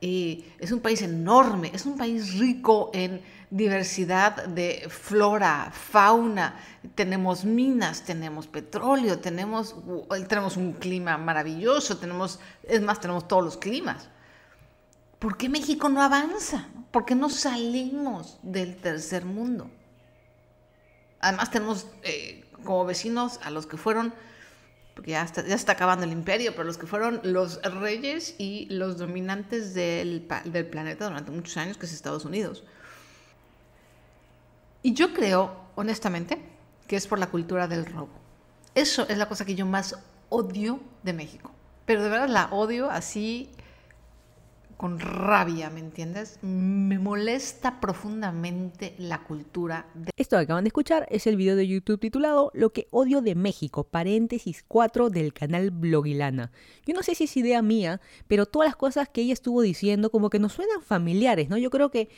Es un país enorme, es un país rico en diversidad de flora, fauna, tenemos minas, tenemos petróleo, tenemos, tenemos un clima maravilloso, tenemos, es más, tenemos todos los climas. ¿Por qué México no avanza? ¿Por qué no salimos del tercer mundo? Además tenemos eh, como vecinos a los que fueron, porque ya está, ya está acabando el imperio, pero los que fueron los reyes y los dominantes del, del planeta durante muchos años, que es Estados Unidos. Y yo creo, honestamente, que es por la cultura del robo. Eso es la cosa que yo más odio de México. Pero de verdad la odio así con rabia, ¿me entiendes? Me molesta profundamente la cultura de... Esto que acaban de escuchar es el video de YouTube titulado Lo que odio de México, paréntesis 4 del canal Blogilana. Yo no sé si es idea mía, pero todas las cosas que ella estuvo diciendo como que nos suenan familiares, ¿no? Yo creo que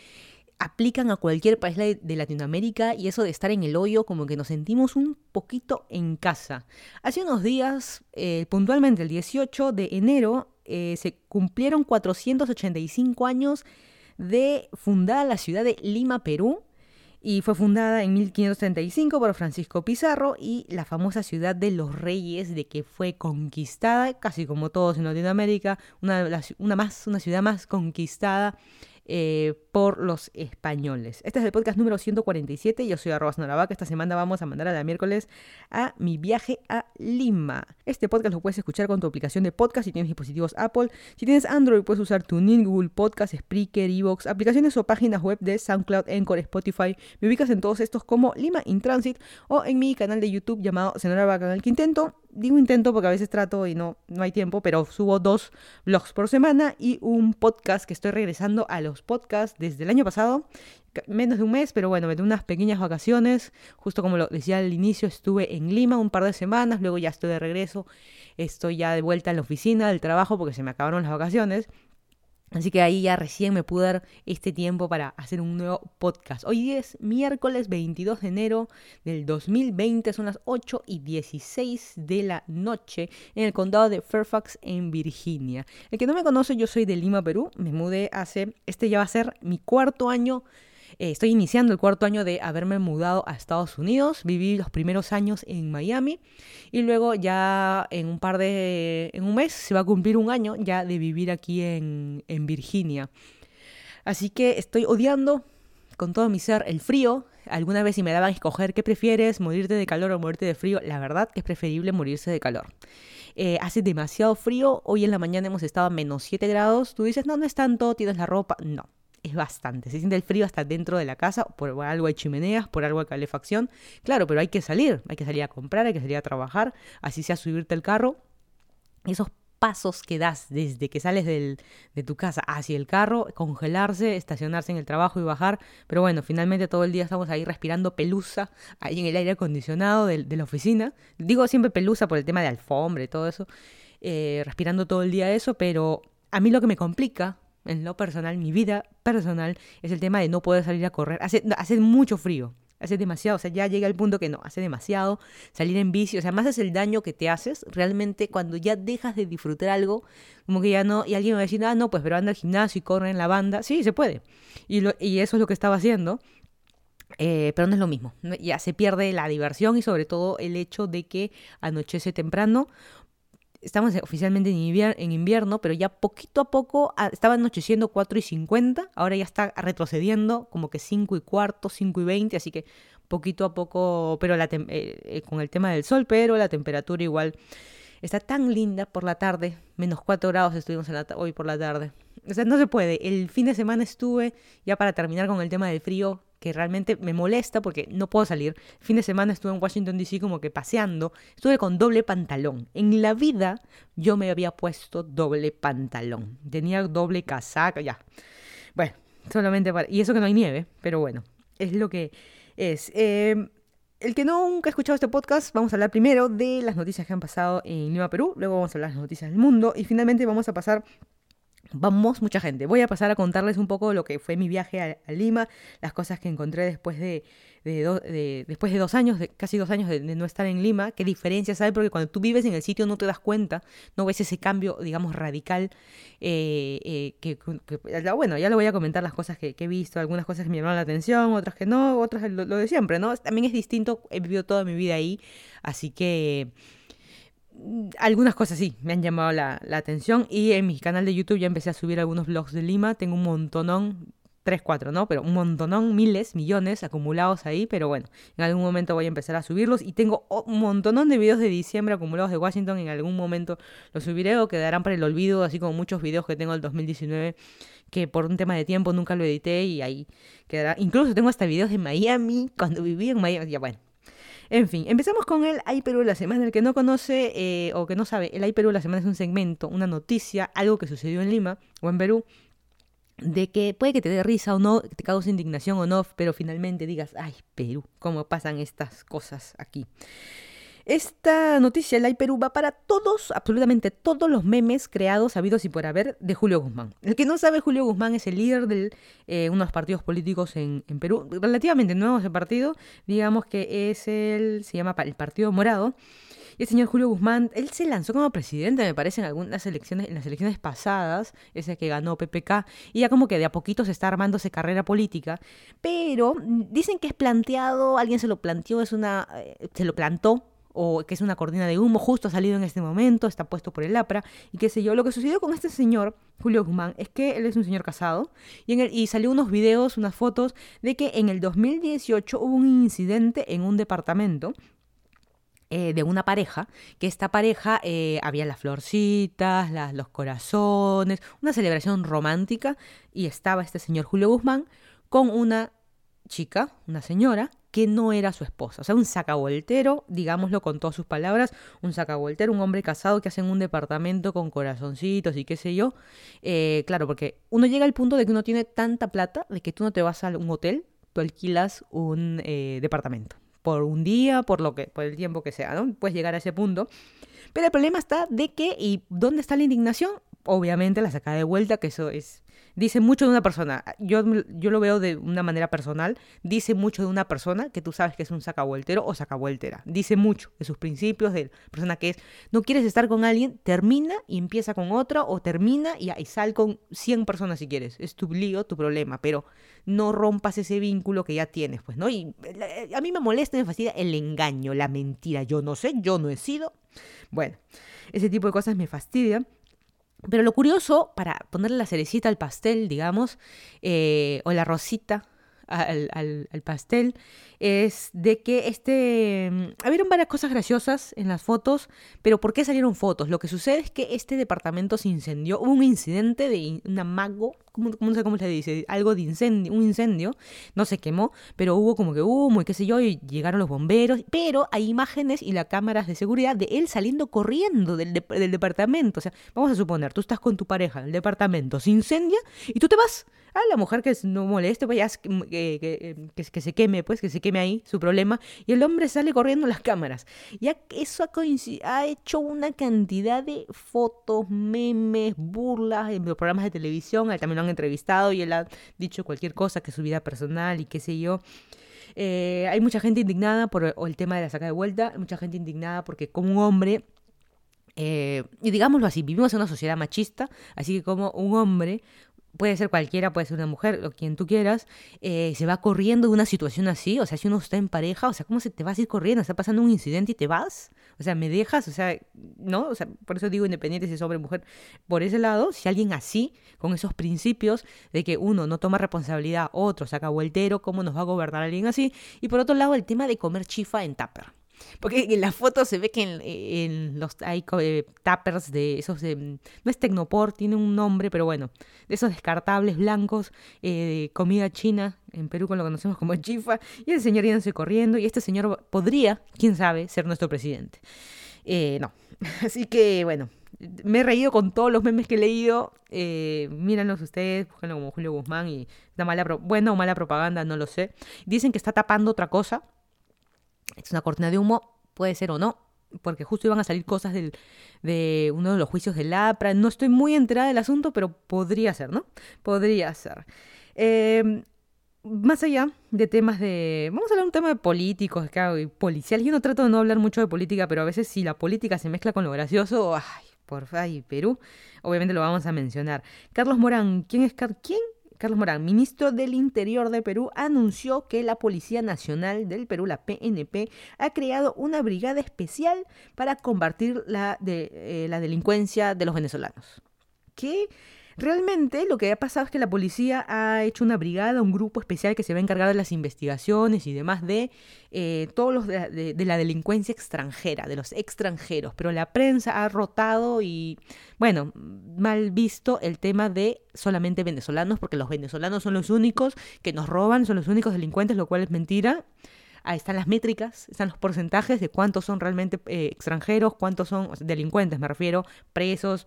aplican a cualquier país de Latinoamérica y eso de estar en el hoyo como que nos sentimos un poquito en casa. Hace unos días, eh, puntualmente el 18 de enero, eh, se cumplieron 485 años de fundada la ciudad de Lima, Perú, y fue fundada en 1535 por Francisco Pizarro y la famosa ciudad de los reyes de que fue conquistada, casi como todos en Latinoamérica, una, una, más, una ciudad más conquistada eh, por los españoles. Este es el podcast número 147. Yo soy arroba que Esta semana vamos a mandar a la miércoles a mi viaje a Lima. Este podcast lo puedes escuchar con tu aplicación de podcast si tienes dispositivos Apple. Si tienes Android, puedes usar TuneIn, Google Podcast, Spreaker, Evox, aplicaciones o páginas web de SoundCloud, Encore, Spotify. Me ubicas en todos estos como Lima in Transit o en mi canal de YouTube llamado Senora Vaca el Quintento digo intento porque a veces trato y no, no hay tiempo, pero subo dos vlogs por semana y un podcast que estoy regresando a los podcasts desde el año pasado, menos de un mes, pero bueno, me unas pequeñas vacaciones, justo como lo decía al inicio, estuve en Lima un par de semanas, luego ya estoy de regreso, estoy ya de vuelta en la oficina del trabajo porque se me acabaron las vacaciones Así que ahí ya recién me pude dar este tiempo para hacer un nuevo podcast. Hoy es miércoles 22 de enero del 2020, son las 8 y 16 de la noche en el condado de Fairfax en Virginia. El que no me conoce, yo soy de Lima, Perú. Me mudé hace, este ya va a ser mi cuarto año eh, estoy iniciando el cuarto año de haberme mudado a Estados Unidos. Viví los primeros años en Miami y luego ya en un par de, en un mes se va a cumplir un año ya de vivir aquí en, en Virginia. Así que estoy odiando con todo mi ser el frío. Alguna vez si me daban a escoger qué prefieres, morirte de calor o morirte de frío, la verdad que es preferible morirse de calor. Eh, hace demasiado frío, hoy en la mañana hemos estado a menos 7 grados, tú dices, no, no es tanto, tienes la ropa, no, es bastante. Se siente el frío hasta dentro de la casa, por algo de chimeneas, por algo de calefacción. Claro, pero hay que salir, hay que salir a comprar, hay que salir a trabajar, así sea subirte el carro. Esos pasos que das desde que sales de tu casa hacia el carro, congelarse, estacionarse en el trabajo y bajar. Pero bueno, finalmente todo el día estamos ahí respirando pelusa, ahí en el aire acondicionado de, la oficina. Digo siempre pelusa por el tema de alfombra y todo eso. Eh, respirando todo el día eso, pero a mí lo que me complica en lo personal, mi vida personal, es el tema de no poder salir a correr. Hace, hace mucho frío, hace demasiado, o sea, ya llega el punto que no, hace demasiado, salir en bici, o sea, más es el daño que te haces realmente cuando ya dejas de disfrutar algo, como que ya no, y alguien me va a decir, ah, no, pues pero anda al gimnasio y corre en la banda, sí, se puede, y, y eso es lo que estaba haciendo, eh, pero no es lo mismo, ya se pierde la diversión y sobre todo el hecho de que anochece temprano estamos oficialmente en invierno, pero ya poquito a poco ah, estaba anocheciendo 4 y 50, ahora ya está retrocediendo como que 5 y cuarto, 5 y 20, así que poquito a poco, pero la eh, eh, con el tema del sol, pero la temperatura igual está tan linda por la tarde, menos 4 grados estuvimos hoy por la tarde. O sea, no se puede. El fin de semana estuve, ya para terminar con el tema del frío, que realmente me molesta porque no puedo salir. fin de semana estuve en Washington DC como que paseando, estuve con doble pantalón. En la vida yo me había puesto doble pantalón. Tenía doble casaca, ya. Bueno, solamente para... Y eso que no hay nieve, pero bueno, es lo que es. Em, el que no nunca ha escuchado este podcast, vamos a hablar primero de las noticias que han pasado en Lima, Perú, luego vamos a hablar de las noticias del mundo y finalmente vamos a pasar Vamos, mucha gente. Voy a pasar a contarles un poco lo que fue mi viaje a, Lima, las cosas que encontré después de, después de dos años, de, casi dos años de, no estar en Lima. ¿Qué diferencias hay? Porque cuando tú vives en el sitio no te das cuenta, no ves ese cambio, digamos, radical. Eh, eh, que, bueno, ya lo voy a comentar las cosas que, he visto, algunas cosas que me llamaron la atención, otras que no, otras lo, lo de siempre, ¿no? También es distinto, he vivido toda mi vida ahí, así que algunas cosas sí me han llamado la, atención y en mi canal de YouTube ya empecé a subir algunos vlogs de Lima, tengo un montonón, 3, 4, ¿no? Pero un montonón, miles, millones acumulados ahí, pero bueno, en algún momento voy a empezar a subirlos y tengo un montonón de videos de diciembre acumulados de Washington, en algún momento los subiré o quedarán para el olvido, así como muchos videos que tengo del 2019 que por un tema de tiempo nunca lo edité y ahí quedará. Incluso tengo hasta videos de Miami, cuando viví en Miami, ya bueno, en fin, empezamos con el Ay Perú de la semana. El que no conoce eh, o que no sabe, el Ay Perú de la semana es un segmento, una noticia, algo que sucedió en Lima o en Perú de que puede que te dé risa o no, que te cause indignación o no, pero finalmente digas, ay, Perú, ¿cómo pasan estas cosas aquí? Esta noticia, la Perú, va para todos, absolutamente todos los memes creados, habidos y por haber, de Julio Guzmán. El que no sabe, Julio Guzmán es el líder de eh, unos partidos políticos en, Perú, relativamente nuevo ese partido, digamos que es el, se llama el Partido Morado. Y el señor Julio Guzmán, él se lanzó como presidente, me parece, en algunas elecciones, en las elecciones pasadas, ese que ganó PPK, y ya como que de a poquito se está armándose carrera política, pero mm, dicen que es planteado, alguien se lo planteó, es una, eh, se lo plantó o que es una cortina de humo, justo ha salido en este momento, está puesto por el APRA, y qué sé yo. Lo que sucedió con este señor, Julio Guzmán, es que él es un señor casado, y, en el, y salió unos videos, unas fotos, de que en el 2018 hubo un incidente en un departamento eh, de una pareja, que esta pareja eh, había las florcitas, los corazones, una celebración romántica, y estaba este señor Julio Guzmán con una chica, una señora, que no era su esposa. O sea, un sacavoltero, digámoslo con todas sus palabras, un sacavoltero, un hombre casado que hace en un departamento con corazoncitos y qué sé yo. Eh, claro, porque uno llega al punto de que uno tiene tanta plata de que tú no te vas a un hotel, tú alquilas un eh, departamento. Por un día, por lo que, por el tiempo que sea, ¿no? Puedes llegar a ese punto. Pero el problema está de que, ¿y dónde está la indignación? Obviamente la saca de vuelta, que eso es dice mucho de una persona. Yo, yo lo veo de una manera personal. Dice mucho de una persona que tú sabes que es un sacavueltero o sacavueltera. Dice mucho de sus principios, de la persona que es. No quieres estar con alguien, termina y empieza con otra, o termina y, sal con 100 personas si quieres. Es tu lío, tu problema, pero no rompas ese vínculo que ya tienes, pues, ¿no? Y a mí me molesta, me fastidia el engaño, la mentira. Yo no sé, yo no he sido. Bueno, ese tipo de cosas me fastidian. Pero lo curioso, para ponerle la cerecita al pastel, digamos, eh, o la rosita al, al, pastel, es de que este... Mm, habieron varias cosas graciosas en las fotos, pero ¿por qué salieron fotos? Lo que sucede es que este departamento se incendió, hubo un incidente de un amago ¿cómo, no sé cómo se dice? Algo de incendio, un incendio, no se quemó, pero hubo como que humo y qué sé yo, y llegaron los bomberos, pero hay imágenes y las cámaras de seguridad de él saliendo corriendo del, del departamento. O sea, vamos a suponer, tú estás con tu pareja, el departamento se incendia y tú te vas. a la mujer que no moleste, pues que, que, se queme, pues que se queme ahí su problema. Y el hombre sale corriendo las cámaras. Ya eso ha, ha hecho una cantidad de fotos, memes, burlas en los programas de televisión. También han entrevistado y él ha dicho cualquier cosa, que su vida personal y qué sé yo. Eh, hay mucha gente indignada por el tema de la saca de vuelta, hay mucha gente indignada porque como un hombre, eh, y digámoslo así, vivimos en una sociedad machista, así que como un hombre, puede ser cualquiera, puede ser una mujer o quien tú quieras, eh, se va corriendo de una situación así, o sea, si uno está en pareja, o sea, ¿cómo se te vas a ir corriendo? Está pasando un incidente y te vas, o sea, me dejas, o sea, ¿no? O sea, por eso digo independiente si es hombre o mujer. Por ese lado, si alguien así, con esos principios de que uno no toma responsabilidad, otro saca vueltero, ¿cómo nos va a gobernar alguien así? Y por otro lado, el tema de comer chifa en tupper. Porque en la foto se ve que en, los hay eh, tappers de esos no es Tecnopor, tiene un nombre, pero bueno, de esos descartables blancos eh, de comida china, en Perú con lo conocemos como chifa, y el señor yéndose corriendo, y este señor podría, quién sabe, ser nuestro presidente. Eh, no, así que bueno, me he reído con todos los memes que he leído. Eh, míranlos ustedes, búsquenlo como Julio Guzmán y una mala buena o mala propaganda, no lo sé. Dicen que está tapando otra cosa, es una cortina de humo, puede ser o no. porque justo iban a salir cosas del, de uno de los juicios del APRA. No estoy muy enterada del asunto, pero podría ser, ¿no? Podría ser. Eh, más allá de temas de... Vamos a hablar un tema de políticos, claro, y policiales. Yo no trato de no hablar mucho de política, pero a veces si la política se mezcla con lo gracioso, ay, por ay, Perú, obviamente lo vamos a mencionar. Carlos Morán, ¿quién es Car quién? Carlos Morán, ministro del Interior de Perú, anunció que la Policía Nacional del Perú, la PNP, ha creado una brigada especial para combatir la, eh, la delincuencia de los venezolanos. ¿Qué? Realmente lo que ha pasado es que la policía ha hecho una brigada, un grupo especial que se va a encargar de las investigaciones y demás de eh, todos los de, la delincuencia extranjera, de los extranjeros. Pero la prensa ha rotado y, bueno, mal visto el tema de solamente venezolanos, porque los venezolanos son los únicos que nos roban, son los únicos delincuentes, lo cual es mentira. Ahí están las métricas, están los porcentajes de cuántos son realmente eh, extranjeros, cuántos son delincuentes, me refiero, presos,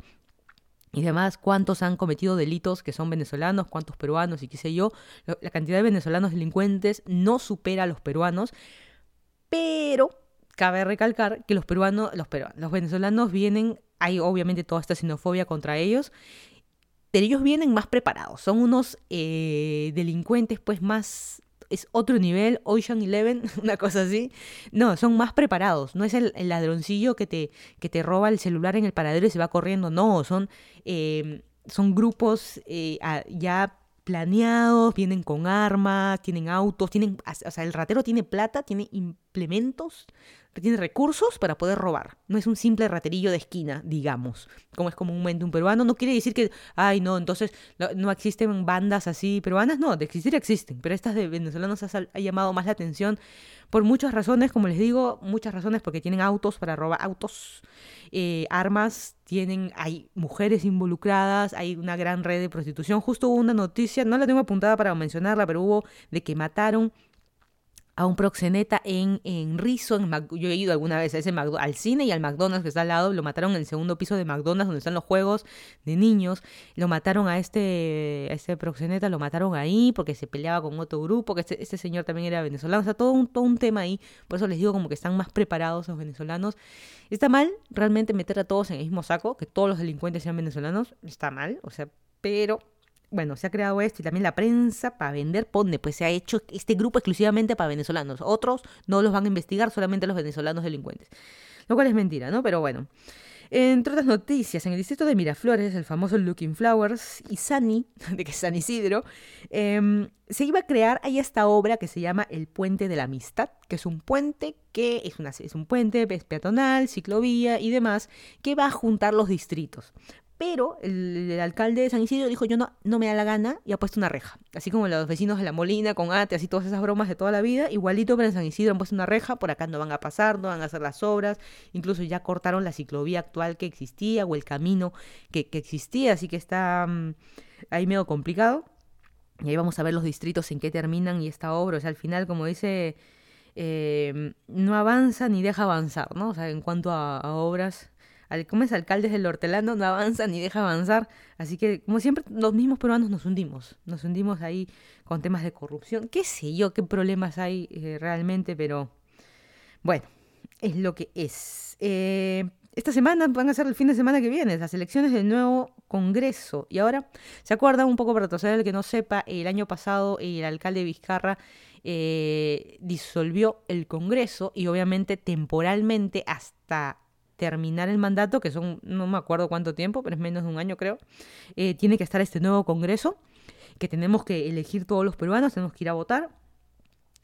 y demás, cuántos han cometido delitos que son venezolanos, cuántos peruanos y qué sé yo. La cantidad de venezolanos delincuentes no supera a los peruanos, pero cabe recalcar que los peruanos, los peruanos, los venezolanos vienen, hay obviamente toda esta xenofobia contra ellos, pero ellos vienen más preparados, son unos eh, delincuentes pues más es otro nivel, Ocean Eleven, una cosa así. No, son más preparados. No es el, ladroncillo que te, que te roba el celular en el paradero y se va corriendo. No, son, eh, son grupos eh, ya planeados, vienen con armas, tienen autos, tienen, o sea, el ratero tiene plata, tiene implementos tiene recursos para poder robar. No es un simple raterillo de esquina, digamos, como es comúnmente un peruano. No quiere decir que, ay, no, entonces no existen bandas así peruanas. No, de existir existen, pero estas de venezolanos ha, llamado más la atención por muchas razones, como les digo, muchas razones porque tienen autos para robar autos, eh, armas, tienen, hay mujeres involucradas, hay una gran red de prostitución. Justo hubo una noticia, no la tengo apuntada para mencionarla, pero hubo de que mataron a un proxeneta en, en Rizo. yo he ido alguna vez a ese al cine y al McDonald's que está al lado. Lo mataron en el segundo piso de McDonald's donde están los juegos de niños. Lo mataron a este, a este proxeneta, lo mataron ahí porque se peleaba con otro grupo, que este, este señor también era venezolano. O sea, todo un, todo un tema ahí. Por eso les digo como que están más preparados los venezolanos. Está mal realmente meter a todos en el mismo saco, que todos los delincuentes sean venezolanos. Está mal, o sea, pero bueno, se ha creado esto y también la prensa para vender pone, pues se ha hecho este grupo exclusivamente para venezolanos. Otros no los van a investigar, solamente los venezolanos delincuentes. Lo cual es mentira, ¿no? Pero bueno. Entre otras noticias, en el distrito de Miraflores, el famoso Looking Flowers y Sani, de que es San Isidro, em, se iba a crear ahí esta obra que se llama El Puente de la Amistad, que es un puente que es, una, es un puente peatonal, ciclovía y demás, que va a juntar los distritos. Pero el, alcalde de San Isidro dijo, yo no, no me da la gana y ha puesto una reja. Así como los vecinos de La Molina con Ate, así todas esas bromas de toda la vida, igualito en San Isidro han puesto una reja, por acá no van a pasar, no van a hacer las obras, incluso ya cortaron la ciclovía actual que existía o el camino que, existía, así que está mm, ahí medio complicado. Y ahí vamos a ver los distritos en qué terminan y esta obra, o sea, al final, como dice, eh, no avanza ni deja avanzar, ¿no? O sea, en cuanto a obras como es alcaldes del hortelano, no avanza ni deja avanzar. Así que, como siempre, los mismos peruanos nos hundimos. Nos hundimos ahí con temas de corrupción. Qué sé yo, qué problemas hay eh, realmente, pero bueno, es lo que es. Eh, esta semana van a ser el fin de semana que viene, las elecciones del nuevo Congreso. Y ahora, ¿se acuerdan un poco para todos el que no sepa? El año pasado el alcalde Vizcarra eh, disolvió el Congreso y obviamente temporalmente hasta terminar el mandato, que son, no me acuerdo cuánto tiempo, pero es menos de un año creo, eh, tiene que estar este nuevo Congreso, que tenemos que elegir todos los peruanos, tenemos que ir a votar.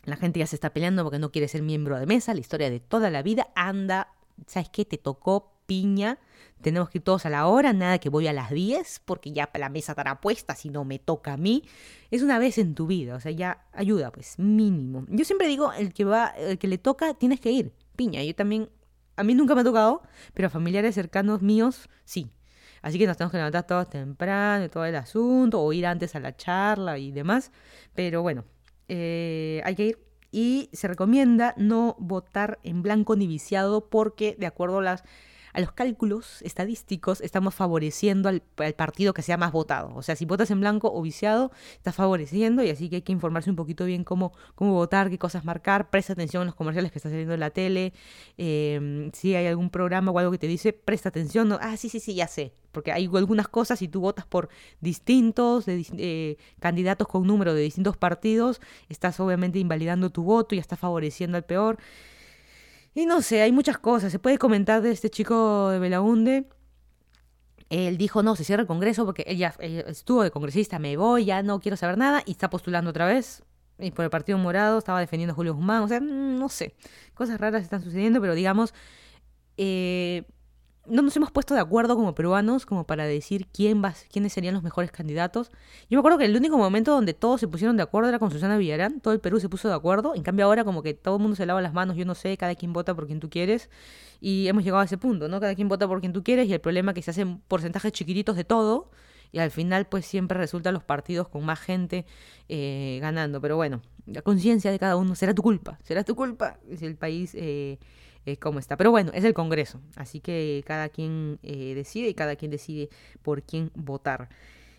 La gente ya se está peleando porque no quiere ser miembro de mesa, la historia de toda la vida anda, ¿sabes qué? Te tocó piña, tenemos que ir todos a la hora, nada que voy a las 10 porque ya la mesa estará puesta si no me toca a mí. Es una vez en tu vida, o sea, ya ayuda, pues, mínimo. Yo siempre digo, el que va, el que le toca, tienes que ir, piña. Yo también a mí nunca me ha tocado, pero a familiares cercanos míos sí. Así que nos tenemos que levantar todos temprano y todo el asunto, o ir antes a la charla y demás. Pero bueno, eh, hay que ir. Y se recomienda no votar en blanco ni viciado porque, de acuerdo a las, a los cálculos estadísticos estamos favoreciendo al, partido que sea más votado. O sea, si votas en blanco o viciado, estás favoreciendo y así que hay que informarse un poquito bien cómo, cómo votar, qué cosas marcar, presta atención a los comerciales que están saliendo en la tele, em, si hay algún programa o algo que te dice, presta atención, no, ah, sí, sí, sí, ya sé, porque hay algunas cosas, si tú votas por distintos de, eh, candidatos con número de distintos partidos, estás obviamente invalidando tu voto y estás favoreciendo al peor. Y no sé, hay muchas cosas. Se puede comentar de este chico de Belaunde. Él dijo, no, se cierra el Congreso porque ella, estuvo de congresista, me voy, ya no quiero saber nada, y está postulando otra vez. Y por el Partido Morado estaba defendiendo a Julio Guzmán. O sea, mm, no sé, cosas raras están sucediendo, pero digamos, eh, no nos hemos puesto de acuerdo como peruanos como para decir quién va, quiénes serían los mejores candidatos. Yo me acuerdo que el único momento donde todos se pusieron de acuerdo era con Susana Villarán, todo el Perú se puso de acuerdo, en cambio ahora como que todo el mundo se lava las manos, yo no sé, cada quien vota por quien tú quieres. Y hemos llegado a ese punto, ¿no? Cada quien vota por quien tú quieres y el problema es que se hacen porcentajes chiquititos de todo y al final pues siempre resultan los partidos con más gente eh, ganando, pero bueno, la conciencia de cada uno. Será tu culpa, será tu culpa. Si el país... Eh, eh, cómo está. Pero bueno, es el Congreso, así que cada quien eh, decide y cada quien decide por quién votar.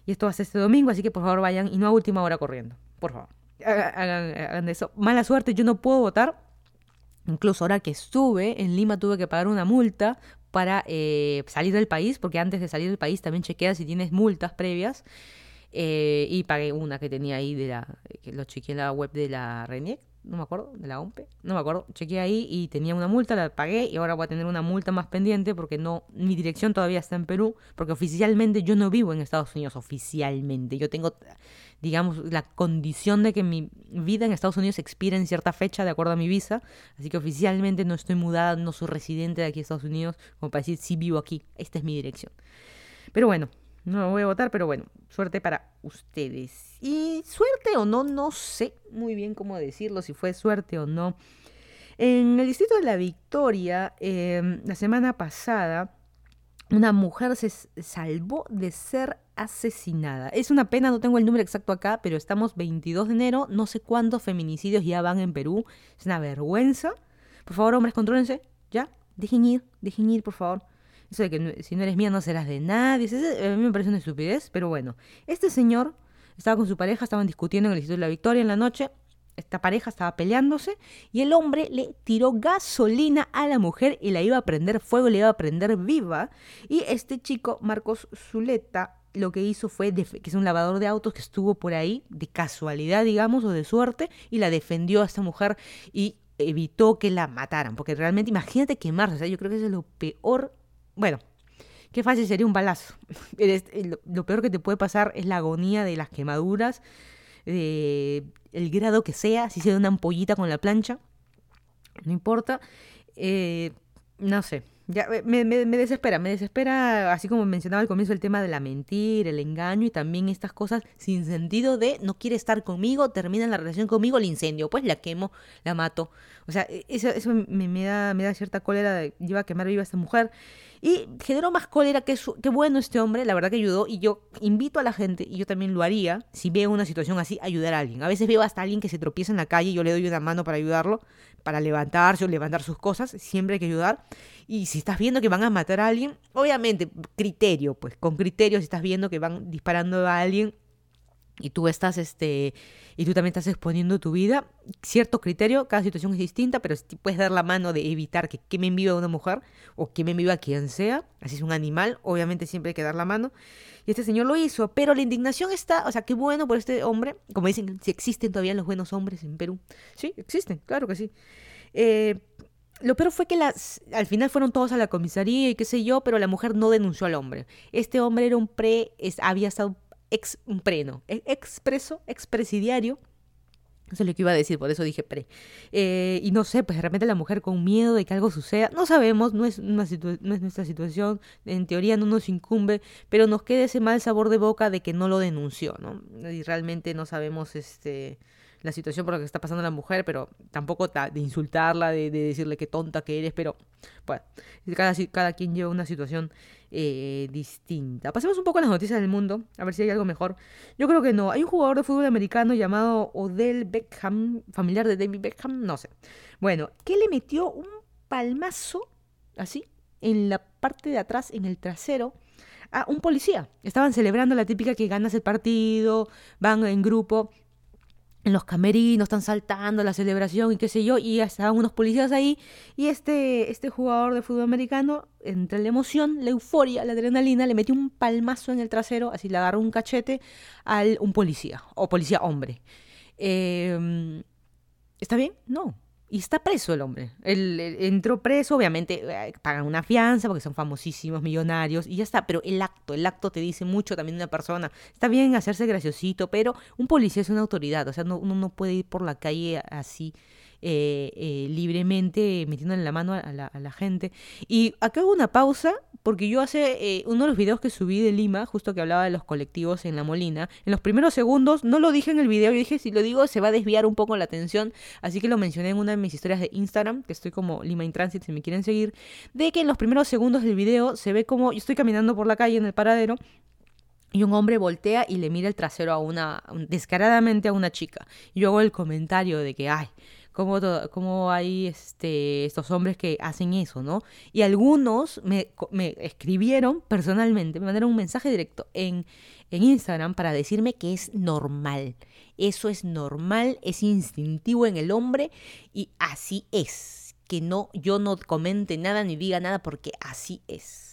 Y esto va a ser este domingo, así que por favor vayan y no a última hora corriendo. Por favor, hagan, eso. Mala suerte, yo no puedo votar. Incluso ahora que estuve en Lima tuve que pagar una multa para eh, salir del país, porque antes de salir del país también chequea si tienes multas previas. y pagué una que tenía ahí de la, que lo chequeé en la web de la RENIEC no me acuerdo, de la OMPE, no me acuerdo, chequeé ahí y tenía una multa, la pagué y ahora voy a tener una multa más pendiente porque no, mi dirección todavía está en Perú, porque oficialmente yo no vivo en Estados Unidos, oficialmente, yo tengo, digamos, la condición de que mi vida en Estados Unidos expira en cierta fecha de acuerdo a mi visa, así que oficialmente no estoy mudada, no soy residente de aquí a Estados Unidos, como para decir, sí vivo aquí, esta es mi dirección. Pero bueno, no voy a votar, pero bueno, suerte para ustedes. Y suerte o no, no sé muy bien cómo decirlo, si fue suerte o no. En el distrito de la Victoria, em, la semana pasada, una mujer se salvó de ser asesinada. Es una pena, no tengo el número exacto acá, pero estamos 22 de enero, no sé cuántos feminicidios ya van en Perú. Es una vergüenza. Por favor, hombres, contrólense, ¿ya? Dejen ir, dejen ir, por favor. Eso de que si no eres mía no serás de nadie. a mí me parece una estupidez, pero bueno. Este señor estaba con su pareja, estaban discutiendo en el Instituto de la Victoria en la noche. Esta pareja estaba peleándose y el hombre le tiró gasolina a la mujer y la iba a prender fuego, le iba a prender viva. Y este chico, Marcos Zuleta, lo que hizo fue, que es un lavador de autos que estuvo por ahí, de casualidad, digamos, o de suerte, y la defendió a esta mujer y evitó que la mataran. Porque realmente, imagínate quemarse, o sea, yo creo que eso es lo peor bueno, qué fácil sería un balazo. Lo peor que te puede pasar es la agonía de las quemaduras, de el grado que sea, si se da una ampollita con la plancha, no importa. Eh, no sé, ya me, me, desespera, me desespera, así como mencionaba al comienzo, el tema de la mentira, el engaño y también estas cosas sin sentido de no quiere estar conmigo, termina la relación conmigo, el incendio, pues la quemo, la mato. O sea, e, eso, eso me, me, da, me da cierta cólera, de, lleva a quemar viva a esta mujer. Y generó más cólera que qué bueno este hombre, la verdad que ayudó. Y yo invito a la gente, y yo también lo haría, si veo una situación así, ayudar a alguien. A veces veo hasta alguien que se tropieza en la calle y yo le doy una mano para ayudarlo, para levantarse o levantar sus cosas. Siempre hay que ayudar. Y si estás viendo que van a matar a alguien, obviamente, criterio, pues con criterio, si estás viendo que van disparando a alguien, y tú estás, este, y tú también estás exponiendo tu vida, cierto criterio, cada situación es distinta, pero si puedes dar la mano de evitar que quemen viva una mujer o quemen viva quien sea, así es un animal, obviamente siempre hay que dar la mano. Y este señor lo hizo, pero la indignación está, o sea, qué bueno por este hombre, como dicen, si existen todavía los buenos hombres en Perú. Sí, existen, claro que sí. Eh, lo peor fue que las, al final fueron todos a la comisaría y qué sé yo, pero la mujer no denunció al hombre. Este hombre era un pre, había estado ex, un preno, e, expreso, expresidiario. Eso es lo que iba a decir, por eso dije pre. Eh, y no sé, pues de repente la mujer con miedo de que algo suceda, no sabemos, no es, una no es nuestra situación, en teoría no nos incumbe, pero nos queda ese mal sabor de boca de que no lo denunció, ¿no? Y realmente no sabemos este la situación por la que está pasando la mujer, pero tampoco de insultarla, de, decirle qué tonta que eres, pero bueno, cada, quien lleva una situación eh, distinta. Pasemos un poco a las noticias del mundo, a ver si hay algo mejor. Yo creo que no. Hay un jugador de fútbol americano llamado Odell Beckham, familiar de David Beckham, no sé. Bueno, que le metió un palmazo, así, en la parte de atrás, en el trasero, a un policía. Estaban celebrando la típica que ganas el partido, van en grupo en los camerinos, están saltando la celebración y qué sé yo, y estaban unos policías ahí, y este, este jugador de fútbol americano, entre la emoción, la euforia, la adrenalina, le metió un palmazo en el trasero, así le agarró un cachete a un policía, o policía hombre. Em, ¿Está bien? No. Y está preso el hombre. Él, entró preso, obviamente eh, pagan una fianza porque son famosísimos, millonarios, y ya está. Pero el acto, el acto te dice mucho también de una persona. Está bien hacerse graciosito, pero un policía es una autoridad. O sea, no, uno no puede ir por la calle así eh, eh, libremente metiéndole la mano a la, gente. Y acá hago una pausa porque yo hace eh, uno de los videos que subí de Lima, justo que hablaba de los colectivos en La Molina, en los primeros segundos, no lo dije en el video, yo dije si lo digo se va a desviar un poco la atención, así que lo mencioné en una de mis historias de Instagram, que estoy como Lima in Transit si me quieren seguir, de que en los primeros segundos del video se ve como yo estoy caminando por la calle en el paradero y un hombre voltea y le mira el trasero a una, descaradamente a una chica. Yo hago el comentario de que, ay, cómo, hay este, estos hombres que hacen eso, ¿no? Y algunos me, me escribieron personalmente, me mandaron un mensaje directo en, en Instagram para decirme que es normal. Eso es normal, es instintivo en el hombre y así es. Que no, yo no comente nada ni diga nada porque así es.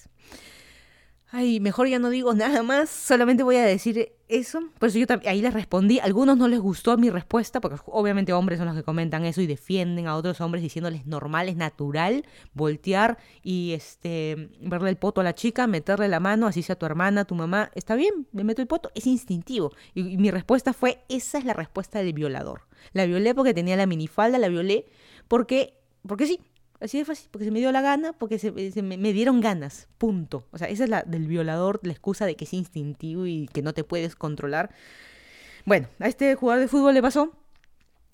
Ay, mejor ya no digo nada más, solamente voy a decir eso. Por eso yo ahí les respondí. Algunos no les gustó mi respuesta, porque obviamente hombres son los que comentan eso y defienden a otros hombres diciéndoles normal, es natural voltear y este verle el poto a la chica, meterle la mano, así sea tu hermana, tu mamá. Está bien, me meto el poto, es instintivo. Y, y mi respuesta fue, esa es la respuesta del violador. La violé porque tenía la minifalda, la violé porque, porque sí, Así de fácil, porque se me dio la gana, porque se, me, dieron ganas, punto. O sea, esa es la del violador, la excusa de que es instintivo y que no te puedes controlar. Bueno, a este jugador de fútbol le pasó,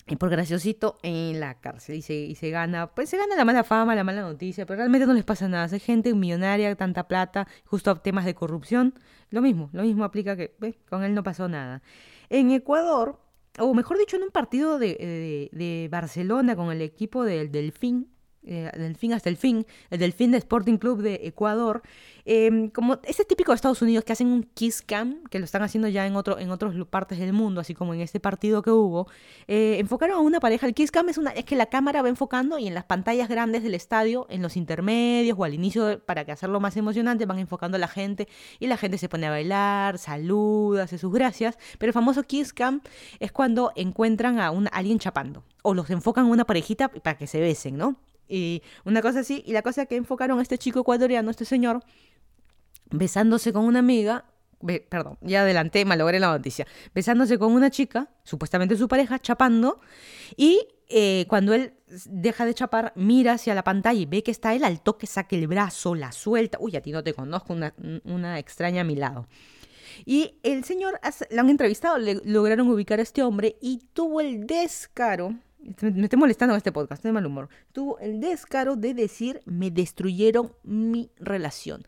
y por graciosito, en la cárcel. Y se, y se gana, pues se gana la mala fama, la mala noticia, pero realmente no les pasa nada. Hay gente millonaria, tanta plata, justo a temas de corrupción. Lo mismo, lo mismo aplica que con él no pasó nada. En Ecuador, o mejor dicho, en un partido de, de, de Barcelona con el equipo del Delfín, eh, del fin hasta el fin, el Delfín de Sporting Club de Ecuador, em, como ese típico de Estados Unidos que hacen un kiss cam, que lo están haciendo ya en, otro, en otras partes del mundo, así como en este partido que hubo, eh, enfocaron a una pareja. El kiss cam es, una, es que la cámara va enfocando y en las pantallas grandes del estadio, en los intermedios o al inicio, para que hacerlo más emocionante, van enfocando a la gente y la gente se pone a bailar, saluda, hace sus gracias. Pero el famoso kiss cam es cuando encuentran a, un, a alguien chapando o los enfocan a una parejita para que se besen, ¿no? Y una cosa así, y la cosa que enfocaron este chico ecuatoriano, este señor, besándose con una amiga, perdón, ya adelanté, malogré la noticia, besándose con una chica, supuestamente su pareja, chapando, y eh, cuando él deja de chapar, mira hacia la pantalla y ve que está él, al toque saca el brazo, la suelta, uy, a ti no te conozco, una, una extraña a mi lado. Y el señor, lo han entrevistado, le lograron ubicar a este hombre y tuvo el descaro me estoy molestando este podcast, estoy de mal humor, tuvo el descaro de decir, me destruyeron mi relación.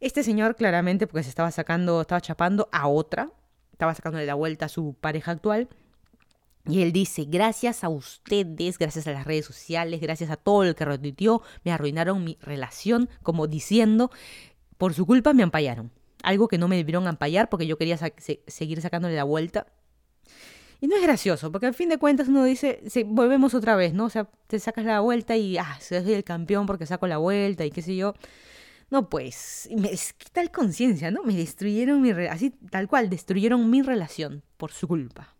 Este señor claramente, porque se estaba sacando, estaba chapando a otra, estaba sacándole la vuelta a su pareja actual, y él dice, gracias a ustedes, gracias a las redes sociales, gracias a todo el que retuiteó, me arruinaron mi relación, como diciendo, por su culpa me ampallaron. Algo que no me debieron ampallar porque yo quería seguir sacándole la vuelta y no es gracioso, porque al fin de cuentas uno dice, volvemos otra vez, ¿no? O sea, te sacas la vuelta y, ah, soy el campeón porque saco la vuelta y qué sé yo. No, pues, me, es tal conciencia, ¿no? Me destruyeron mi así tal cual, destruyeron mi relación por su culpa.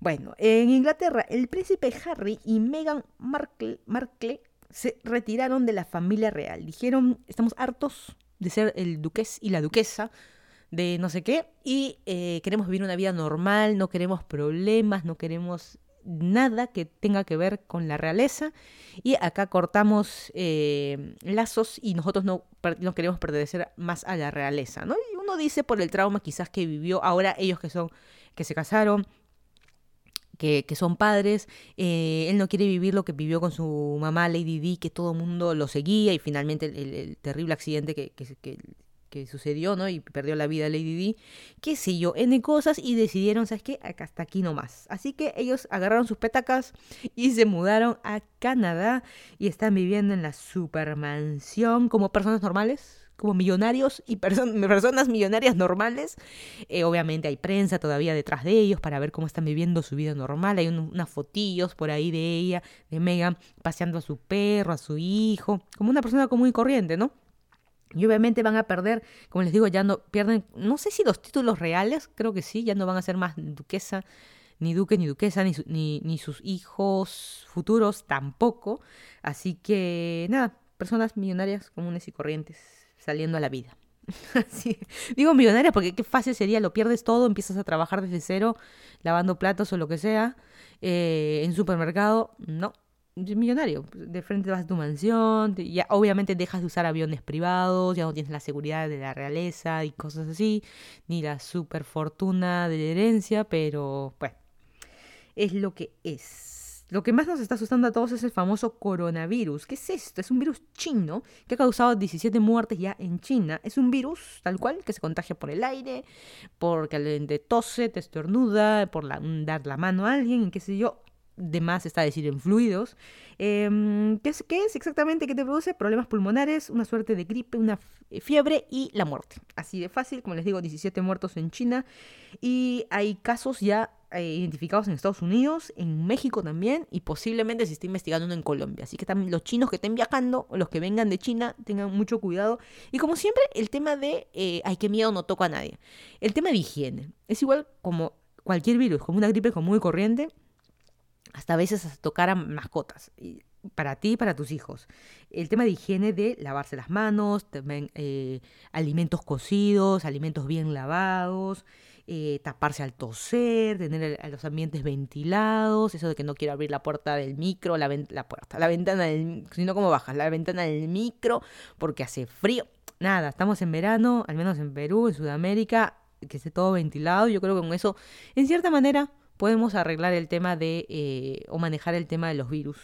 Bueno, en Inglaterra, el príncipe Harry y Meghan Markle, Markle se retiraron de la familia real. Dijeron, estamos hartos de ser el duques y la duquesa de no sé qué y eh, queremos vivir una vida normal, no queremos problemas, no queremos nada que tenga que ver con la realeza y acá cortamos eh, lazos y nosotros no, no, queremos pertenecer más a la realeza, ¿no? Y uno dice por el trauma quizás que vivió ahora ellos que son que se casaron que, que, son padres, eh, él no quiere vivir lo que vivió con su mamá Lady Di, que todo el mundo lo seguía y finalmente el, terrible accidente que, que, que sucedió, ¿no? Y perdió la vida Lady Di, qué sé yo, N cosas y decidieron, ¿sabes qué? Hasta aquí nomás. Así que ellos agarraron sus petacas y se mudaron a Canadá y están viviendo en la supermansión como personas normales, como millonarios y personas millonarias normales. Eh, obviamente hay prensa todavía detrás de ellos para ver cómo están viviendo su vida normal. Hay unas fotillos por ahí de ella, de Megan, paseando a su perro, a su hijo, como una persona común y corriente, ¿no? Y obviamente van a perder, como les digo, ya no pierden, no sé si los títulos reales, creo que sí, ya no van a ser más duquesa, ni duque, ni duquesa, ni, ni, ni sus hijos futuros tampoco. Así que nada, personas millonarias comunes y corrientes saliendo a la vida. Digo millonarias porque qué fácil sería, lo pierdes todo, empiezas a trabajar desde cero, lavando platos o lo que sea, eh, en supermercado, no, millonario. De frente vas a tu mansión, ya obviamente dejas de usar aviones privados, ya no tienes la seguridad de la realeza y cosas así, ni la super fortuna de la herencia, pero bueno, es lo que es. Lo que más nos está asustando a todos es el famoso coronavirus. ¿Qué es esto? Es un virus chino que ha causado 17 muertes ya en China. Es un virus tal cual que se contagia por el aire, porque te tose, te estornuda, por dar la mano a alguien, qué sé yo de más está decir en fluidos. Em, ¿qué, es, ¿Qué es exactamente que te produce? Problemas pulmonares, una suerte de gripe, una fiebre y la muerte. Así de fácil, como les digo, 17 muertos en China y hay casos ya eh, identificados en Estados Unidos, en México también y posiblemente se esté investigando uno en Colombia. Así que también los chinos que estén viajando, los que vengan de China, tengan mucho cuidado. Y como siempre, el tema de, eh, ay, qué miedo, no toca a nadie. El tema de higiene. Es igual como cualquier virus, como una gripe común y corriente hasta a veces hasta tocar a mascotas, para ti y para tus hijos. El tema de higiene de lavarse las manos, también eh, alimentos cocidos, alimentos bien lavados, eh, taparse al toser, tener los ambientes ventilados, eso de que no quiero abrir la puerta del micro, la, la puerta, la ventana del, sino como bajas, la ventana del micro, porque hace frío. Nada, estamos en verano, al menos en Perú, en Sudamérica, que esté todo ventilado. Yo creo que con eso, en cierta manera, podemos arreglar el tema de, eh, o manejar el tema de los virus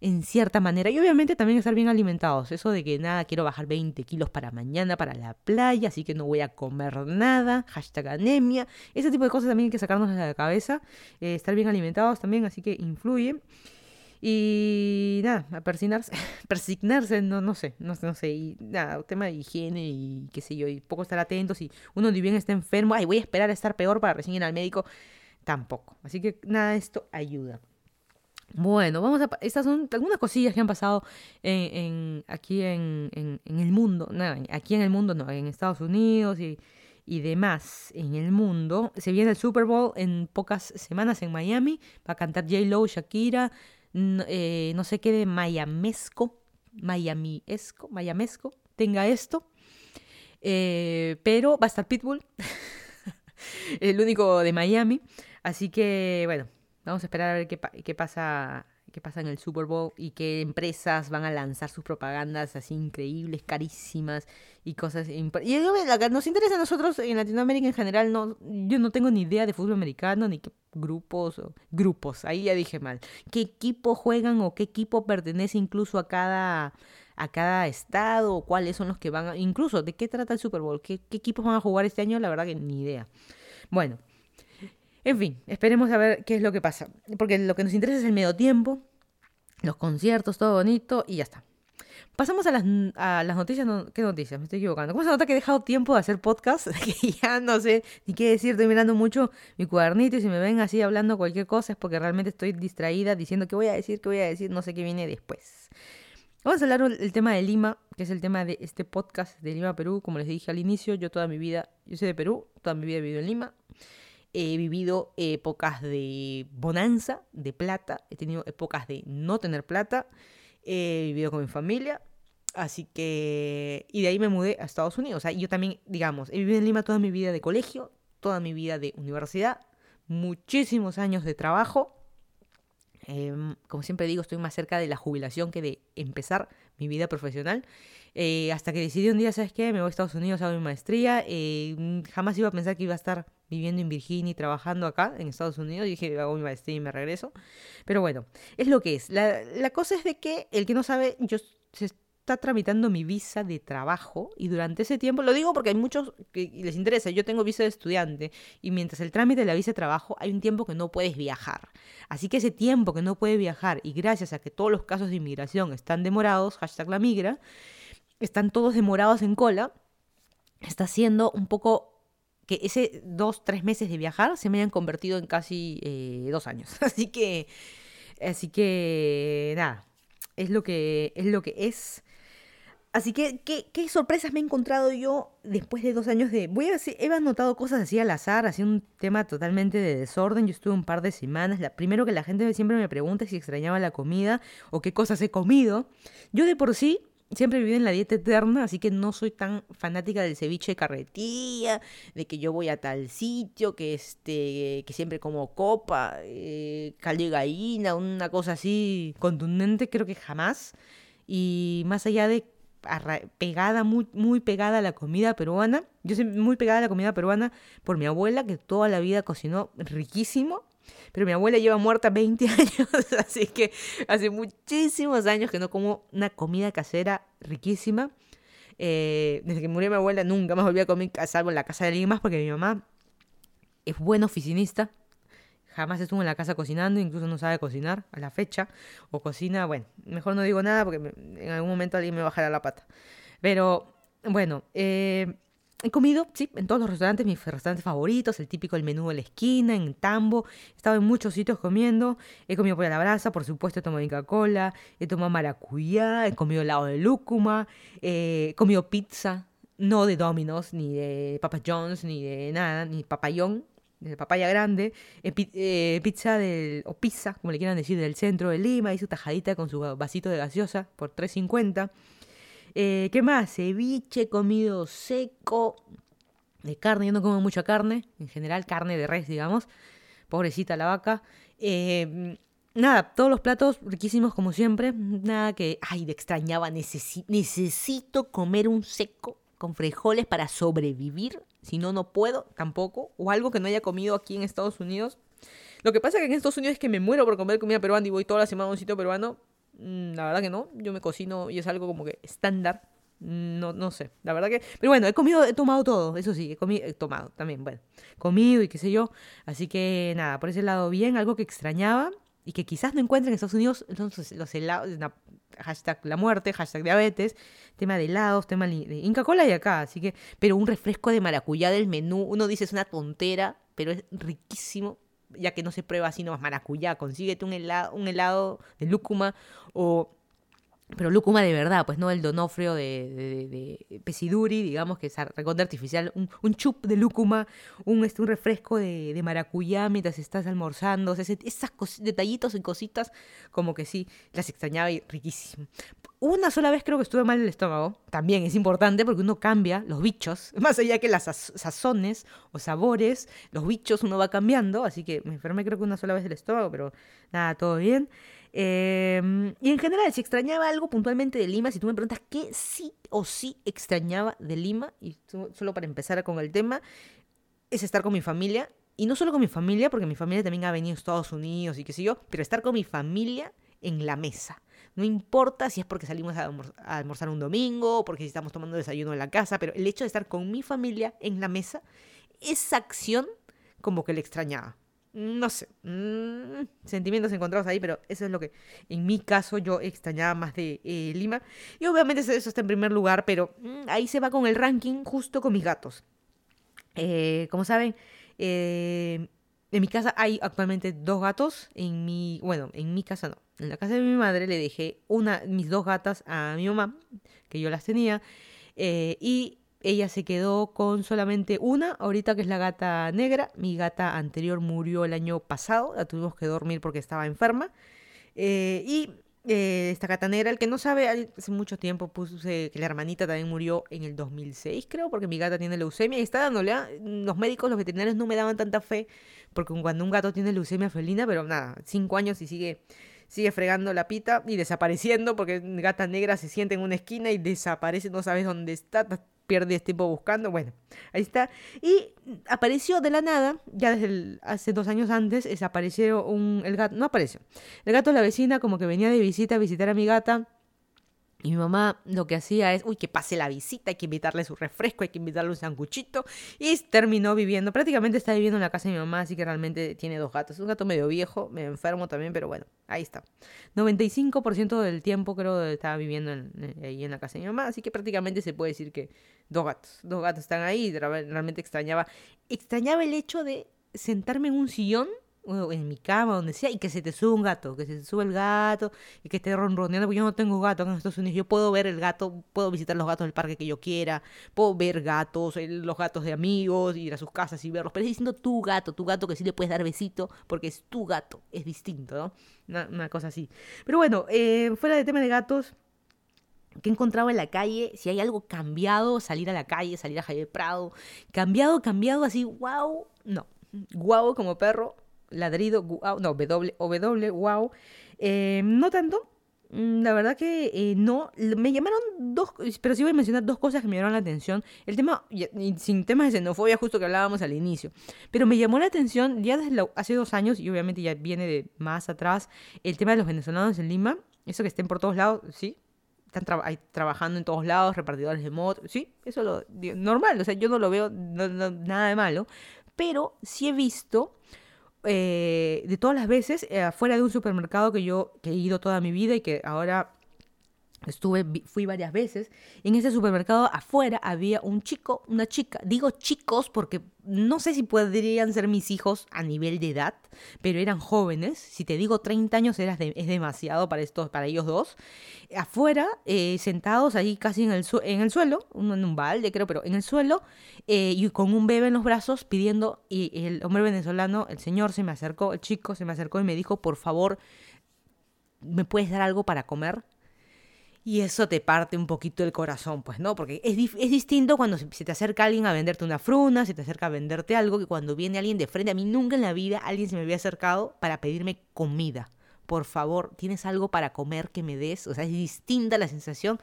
en cierta manera. Y obviamente también estar bien alimentados. Eso de que nada, quiero bajar 20 kilos para mañana, para la playa, así que no voy a comer nada. Hashtag anemia. Ese tipo de cosas también hay que sacarnos de la cabeza. Eh, estar bien alimentados también, así que influye. Y nada, persignarse, persignarse, no, no sé, no, no sé, y nada, tema de higiene y qué sé yo, y poco estar atentos, y uno ni bien está enfermo, ay, voy a esperar a estar peor para recién ir al médico tampoco. Así que nada esto ayuda. Bueno, vamos a. Estas son algunas cosillas que han pasado en, aquí en, el mundo. Aquí en el mundo, no, en Estados Unidos y, y demás en el mundo. Se viene el Super Bowl en pocas semanas en Miami. Va a cantar J-Lo, Shakira. No, eh, no sé qué de Mayamesco. Miamiesco, Mayamesco. Tenga esto. Eh, pero va a estar Pitbull. el único de Miami. Así que, bueno, vamos a esperar a ver qué, pasa qué pasa en el Super Bowl y qué empresas van a lanzar sus propagandas así increíbles, carísimas y cosas. Y nos interesa a nosotros en Latinoamérica en general, no, yo no tengo ni idea de fútbol americano, ni qué grupos, o, grupos, ahí ya dije mal, qué equipo juegan o qué equipo pertenece incluso a cada a cada estado o cuáles son los que van a, incluso de qué trata el Super Bowl, qué, qué equipos van a jugar este año, la verdad que ni idea. Bueno, en fin, esperemos a ver qué es lo que pasa. Porque lo que nos interesa es el medio tiempo, los conciertos, todo bonito y ya está. Pasamos a las, a las noticias. ¿Qué noticias? Me estoy equivocando. ¿Cómo se nota que he dejado tiempo de hacer podcast? Que ya no sé ni qué decir. Estoy mirando mucho mi cuadernito y si me ven así hablando cualquier cosa es porque realmente estoy distraída diciendo qué voy a decir, qué voy a decir, no sé qué viene después. Vamos a hablar del tema de Lima, que es el tema de este podcast de Lima, Perú. Como les dije al inicio, yo toda mi vida, yo soy de Perú, toda mi vida he vivido en Lima. He vivido épocas de bonanza, de plata. He tenido épocas de no tener plata. He vivido con mi familia. Así que... Y de ahí me mudé a Estados Unidos. O sea, yo también, digamos, he vivido en Lima toda mi vida de colegio, toda mi vida de universidad, muchísimos años de trabajo. Em, como siempre digo, estoy más cerca de la jubilación que de empezar mi vida profesional. Eh, hasta que decidí un día, ¿sabes qué? Me voy a Estados Unidos, hago mi maestría. Eh, jamás iba a pensar que iba a estar viviendo en Virginia y trabajando acá en Estados Unidos. Y dije, hago mi maestría y me regreso. Pero bueno, es lo que es. La, cosa es de que el que no sabe, yo está tramitando mi visa de trabajo y durante ese tiempo, lo digo porque hay muchos que les interesa, yo tengo visa de estudiante y mientras el trámite de la visa de trabajo hay un tiempo que no puedes viajar. Así que ese tiempo que no puedes viajar y gracias a que todos los casos de inmigración están demorados, hashtag la migra, están todos demorados en cola, está haciendo un poco que ese dos, tres meses de viajar se me hayan convertido en casi eh, dos años. Así que, así que, nada, es lo que es. Lo que es. Así que, ¿qué, ¿qué, sorpresas me he encontrado yo después de dos años de... Voy a decir, he anotado cosas así al azar, así un tema totalmente de desorden. Yo estuve un par de semanas. La, primero que la gente siempre me pregunta si extrañaba la comida o qué cosas he comido. Yo de por sí siempre viví en la dieta eterna, así que no soy tan fanática del ceviche de carretilla, de que yo voy a tal sitio, que este, que siempre como copa, eh, caldo de gallina, una cosa así contundente, creo que jamás. Y más allá de pegada, muy, muy pegada a la comida peruana. Yo soy muy pegada a la comida peruana por mi abuela, que toda la vida cocinó riquísimo. Pero mi abuela lleva muerta 20 años, así que hace muchísimos años que no como una comida casera riquísima. Eh, desde que murió mi abuela nunca más volví a comer salvo en la casa de alguien más porque mi mamá es buena oficinista, jamás estuvo en la casa cocinando, incluso no sabe cocinar a la fecha, o cocina, bueno, mejor no digo nada porque en algún momento alguien me bajará la pata. Pero bueno, eh, he comido, sí, en todos los restaurantes, mis restaurantes favoritos, el típico el menú de la esquina, en Tambo, he estado en muchos sitios comiendo, he comido pollo a la brasa, por supuesto he tomado Coca-Cola, he tomado maracuyá, he comido helado de lúcuma, eh, he comido pizza, no de Domino's, ni de Papa John's, ni de nada, ni papayón, de papaya grande, eh, pizza del, o pizza, como le quieran decir, del centro de Lima, y su tajadita con su vasito de gaseosa por 3.50. Eh, ¿Qué más? Ceviche, comido seco, de carne, yo no como mucha carne, en general carne de res, digamos, pobrecita la vaca. Eh, nada, todos los platos riquísimos como siempre, nada que, ay, de extrañaba, necesito comer un seco con frijoles para sobrevivir, si no, no puedo tampoco, o algo que no haya comido aquí en Estados Unidos. Lo que pasa que en Estados Unidos es que me muero por comer comida peruana y voy toda la semana a un sitio peruano. Mm, la verdad que no, yo me cocino y es algo como que estándar. No, no sé, la verdad que... Pero bueno, he comido, he tomado todo, eso sí, he, comido, he tomado también, bueno, comido y qué sé yo. Así que nada, por ese lado bien, algo que extrañaba y que quizás no encuentre en Estados Unidos, entonces los helados, hashtag la muerte, hashtag diabetes, tema de helados, tema de Inca Cola y acá, así que, pero un refresco de maracuyá del menú, uno dice es una tontera, pero es riquísimo, ya que no se prueba así nomás maracuyá, consíguete un helado, un helado de lúcuma o pero lúcuma de verdad, pues no el donofrio de, de, Pesiduri, digamos que es recontra artificial, un, un, chup de lúcuma, un, este, un refresco de, maracuyá mientras estás almorzando, o sea, esas detallitos y cositas, como que sí, las extrañaba y riquísimo. Una sola vez creo que estuve mal el estómago, también es importante porque uno cambia los bichos, más allá que las sazones o sabores, los bichos uno va cambiando, así que me enfermé creo que una sola vez el estómago, pero nada, todo bien. Em, y en general, si extrañaba algo puntualmente de Lima, si tú me preguntas qué sí o sí extrañaba de Lima, y solo para empezar con el tema, es estar con mi familia. Y no solo con mi familia, porque mi familia también ha venido a Estados Unidos y qué sé yo, pero estar con mi familia en la mesa. No importa si es porque salimos a, a almorzar un domingo o porque estamos tomando desayuno en la casa, pero el hecho de estar con mi familia en la mesa, esa acción como que le extrañaba no sé, mm, sentimientos encontrados ahí, pero eso es lo que en mi caso yo extrañaba más de eh, Lima. Y obviamente eso está en primer lugar, pero mm, ahí se va con el ranking justo con mis gatos. Eh, como saben, eh, en mi casa hay actualmente dos gatos. En mi, bueno, en mi casa no. En la casa de mi madre le dejé una, mis dos gatas a mi mamá, que yo las tenía. y ella se quedó con solamente una, ahorita que es la gata negra. Mi gata anterior murió el año pasado, la tuvimos que dormir porque estaba enferma. Eh, y eh, esta gata negra, el que no sabe, hace mucho tiempo puse que la hermanita también murió en el 2006, creo, porque mi gata tiene leucemia y está dándole. ¿ah? Los médicos, los veterinarios no me daban tanta fe, porque cuando un gato tiene leucemia felina, pero nada, cinco años y sigue sigue fregando la pita y desapareciendo porque gata negra se siente en una esquina y desaparece, no sabes dónde está, pierdes tiempo buscando. Bueno, ahí está. Y apareció de la nada, ya desde hace dos años antes, desapareció un, el gato, no apareció. El gato de la vecina como que venía de visita a visitar a mi gata. Y mi mamá lo que hacía es, uy, que pase la visita, hay que invitarle su refresco, hay que invitarle un sanguchito. Y terminó viviendo, prácticamente está viviendo en la casa de mi mamá, así que realmente tiene dos gatos. Un gato medio viejo, medio enfermo también, pero bueno, ahí está. 95% del tiempo creo estaba viviendo ahí en la casa de mi mamá, así que prácticamente se puede decir que dos gatos, dos gatos están ahí. Realmente extrañaba, extrañaba el hecho de sentarme en un sillón en mi cama, donde sea, y que se te sube un gato, que se te sube el gato y que esté ronroneando, porque yo no tengo gato en Estados Unidos. Yo puedo ver el gato, puedo visitar los gatos del parque que yo quiera, puedo ver gatos, los gatos de amigos, ir a sus casas y verlos, pero es diciendo tu gato, tu gato que sí le puedes dar besito, porque es tu gato, es distinto, ¿no? Una, cosa así. Pero bueno, eh, fuera de tema de gatos, que he encontrado en la calle, si hay algo cambiado, salir a la calle, salir a Javier Prado, cambiado, cambiado, así, wow, no, guau como perro, ladrido, no, W, W, wow. Eh, no tanto. Mm, la verdad que eh, no. Me llamaron dos, pero sí voy a mencionar dos cosas que me llamaron la atención. El tema, sin temas de xenofobia, justo que hablábamos al inicio. Pero me llamó la atención ya desde hace dos años, y obviamente ya viene de más atrás, el tema de los venezolanos en Lima. Eso que estén por todos lados, sí. Están trabajando en todos lados, repartidores de motos, sí, eso lo normal, o sea, yo no lo veo nada de malo, pero sí he visto eh, de todas las veces, eh, afuera de un supermercado que yo que he ido toda mi vida y que ahora Estuve, fui varias veces. En ese supermercado afuera había un chico, una chica. Digo chicos porque no sé si podrían ser mis hijos a nivel de edad, pero eran jóvenes. Si te digo 30 años es demasiado para, estos, para ellos dos. Afuera, eh, sentados ahí casi en el, en el suelo, en un balde creo, pero en el suelo, eh, y con un bebé en los brazos pidiendo, y el hombre venezolano, el señor se me acercó, el chico se me acercó y me dijo, por favor, ¿me puedes dar algo para comer? Y eso te parte un poquito el corazón, pues, ¿no? Porque es, es distinto cuando se, te acerca alguien a venderte una fruna, se te acerca a venderte algo, que cuando viene alguien de frente. A mí nunca en la vida alguien se me había acercado para pedirme comida. Por favor, ¿tienes algo para comer que me des? O sea, es distinta la sensación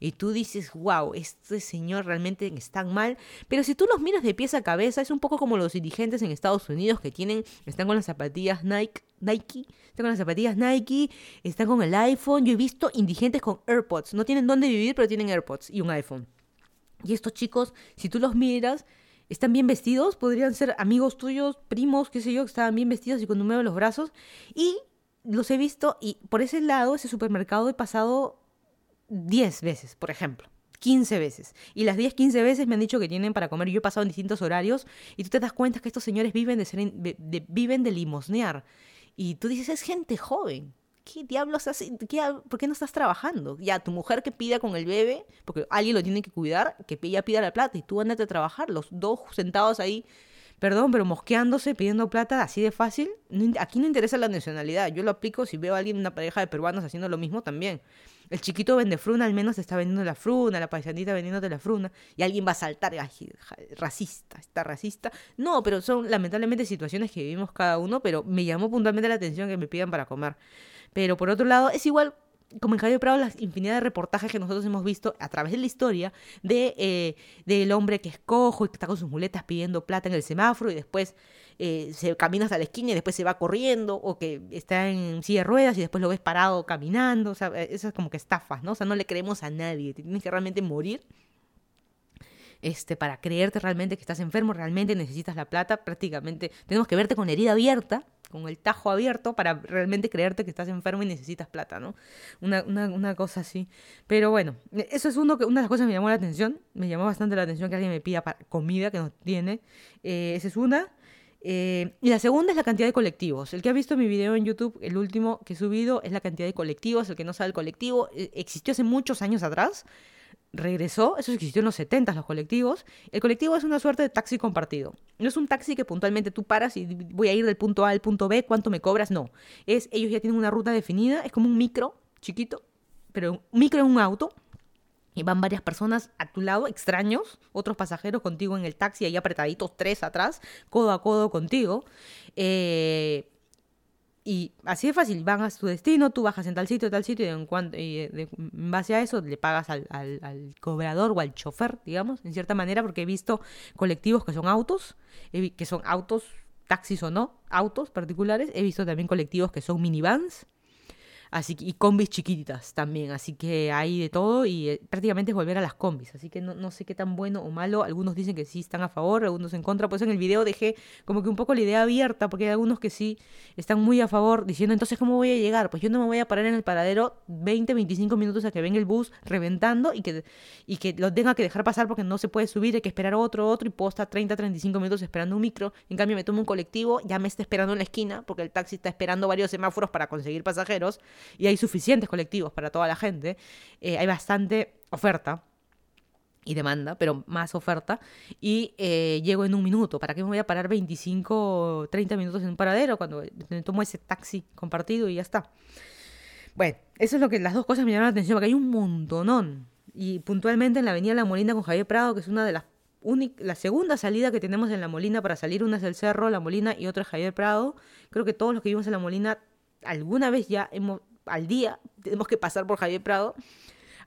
y tú dices, wow, este señor realmente está mal. Pero si tú los miras de pies a cabeza, es un poco como los dirigentes en Estados Unidos que tienen, están con las zapatillas Nike, Nike, están con las zapatillas Nike, están con el iPhone. Yo he visto indigentes con AirPods. No tienen dónde vivir, pero tienen AirPods y un iPhone. Y estos chicos, si tú los miras, están bien vestidos, podrían ser amigos tuyos, primos, qué sé yo, que estaban bien vestidos y con número los brazos. Y los he visto y por ese lado, ese supermercado he pasado 10 veces, por ejemplo. 15 veces. Y las 10, 15 veces me han dicho que tienen para comer. Yo he pasado en distintos horarios y tú te das cuenta que estos señores viven de, ser, viven de limosnear. Y tú dices, es gente joven. ¿Qué diablos hace? ¿Por qué no estás trabajando? Ya, tu mujer que pida con el bebé, porque alguien lo tiene que cuidar, que ella pida la plata y tú andate a trabajar. Los dos sentados ahí perdón, pero mosqueándose, pidiendo plata así de fácil. Aquí no interesa la nacionalidad. Yo lo aplico si veo a alguien, una pareja de peruanos haciendo lo mismo también. El chiquito vende fruna, al menos está vendiendo la fruna, la paisanita vendiéndote la fruna, y alguien va a saltar, racista, está racista. No, pero son lamentablemente situaciones que vivimos cada uno, pero me llamó puntualmente la atención que me pidan para comer. Pero por otro lado, es igual como en Javier Prado, las infinidad de reportajes que nosotros hemos visto a través de la historia de eh, del hombre que es cojo y que está con sus muletas pidiendo plata en el semáforo y después eh, se camina hasta la esquina y después se va corriendo, o que está en silla de ruedas y después lo ves parado caminando, o sea, eh, eso es como que estafas, ¿no? O sea, no le creemos a nadie, te tienes que realmente morir este, para creerte realmente que estás enfermo, realmente necesitas la plata, prácticamente tenemos que verte con herida abierta con el tajo abierto para realmente creerte que estás enfermo y necesitas plata, ¿no? Una, una, una cosa así. Pero bueno, eso es uno que, una de las cosas que me llamó la atención. Me llamó bastante la atención que alguien me pida comida que no tiene. Eh, esa es una. Eh, y la segunda es la cantidad de colectivos. El que ha visto mi video en YouTube, el último que he subido, es la cantidad de colectivos. El que no sabe el colectivo, eh, existió hace muchos años atrás regresó, eso existió en los 70 los colectivos. El colectivo es una suerte de taxi compartido. No es un taxi que puntualmente tú paras y voy a ir del punto A al punto B, ¿cuánto me cobras? No. Es ellos ya tienen una ruta definida, es como un micro chiquito, pero un micro en un auto. Y van varias personas a tu lado, extraños, otros pasajeros contigo en el taxi, ahí apretaditos, tres atrás, codo a codo contigo. Eh, y así de fácil, van a su destino, tú bajas en tal sitio, tal sitio, y en, cuanto, y en base a eso le pagas al, al, cobrador o al chofer, digamos, en cierta manera, porque he visto colectivos que son autos, que son autos, taxis o no, autos particulares, he visto también colectivos que son minivans, Así que, y combis chiquititas también, así que hay de todo y eh, prácticamente es volver a las combis, así que no, no, sé qué tan bueno o malo, algunos dicen que sí están a favor, algunos en contra, pues en el video dejé como que un poco la idea abierta, porque hay algunos que sí están muy a favor, diciendo entonces cómo voy a llegar, pues yo no me voy a parar en el paradero 20, 25 minutos a que venga el bus reventando y que, y que lo tenga que dejar pasar porque no se puede subir, hay que esperar otro, otro y puedo estar 30, 35 minutos esperando un micro, en cambio me tomo un colectivo, ya me está esperando en la esquina porque el taxi está esperando varios semáforos para conseguir pasajeros y hay suficientes colectivos para toda la gente, eh, hay bastante oferta y demanda, pero más oferta, y eh, llego en un minuto. ¿Para qué me voy a parar 25 o 30 minutos en un paradero cuando tomo ese taxi compartido y ya está? Bueno, eso es lo que las dos cosas me llaman la atención, porque hay un montonón. Y puntualmente en la avenida La Molina con Javier Prado, que es una de las la segunda salida que tenemos en La Molina para salir, una es el Cerro, La Molina y otra es Javier Prado. Creo que todos los que vivimos en La Molina alguna vez ya hemos al día tenemos que pasar por Javier Prado.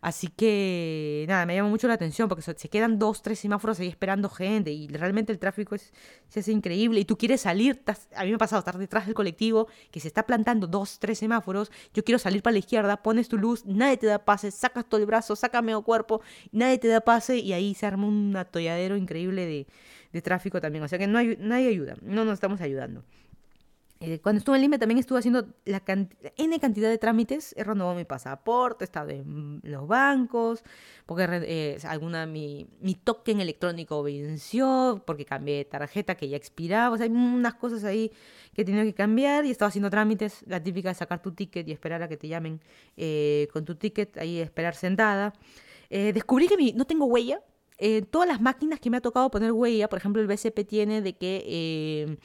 Así que, nada, me llama mucho la atención porque se quedan dos, tres semáforos ahí esperando gente y realmente el tráfico es, se hace increíble y tú quieres salir, a mí me ha pasado estar detrás del colectivo que se está plantando dos, tres semáforos, yo quiero salir para la izquierda, pones tu luz, nadie te da pase, sacas todo el brazo, sácame medio cuerpo, nadie te da pase y ahí se arma un atolladero increíble de, de tráfico también. O sea que no hay, nadie ayuda, no nos estamos ayudando. Eh, cuando estuve en Lima también estuve haciendo N cantidad de trámites. He renovado mi pasaporte, he estado en los bancos, porque eh, alguna mi, mi token electrónico venció, porque cambié de tarjeta que ya expiraba. O sea, hay unas cosas ahí que he tenido que cambiar y he estado haciendo trámites. La típica de sacar tu ticket y esperar a que te llamen eh, con tu ticket, ahí esperar sentada. descubrí que no tengo huella. todas las máquinas que me ha tocado poner huella, por ejemplo, el BCP tiene de que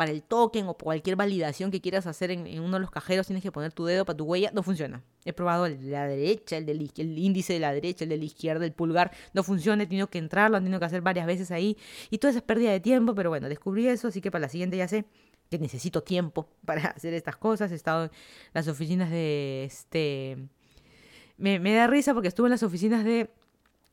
para el token o cualquier validación que quieras hacer en, uno de los cajeros tienes que poner tu dedo para tu huella, no funciona. He probado el de la derecha, el, del, el índice de la derecha, el de la izquierda, el pulgar, no funciona, he tenido que entrar, lo han tenido que hacer varias veces ahí y todo eso es pérdida de tiempo, pero bueno, descubrí eso, así que para la siguiente ya sé que necesito tiempo para hacer estas cosas. He estado en las oficinas de este... Me, me da risa porque estuve en las oficinas de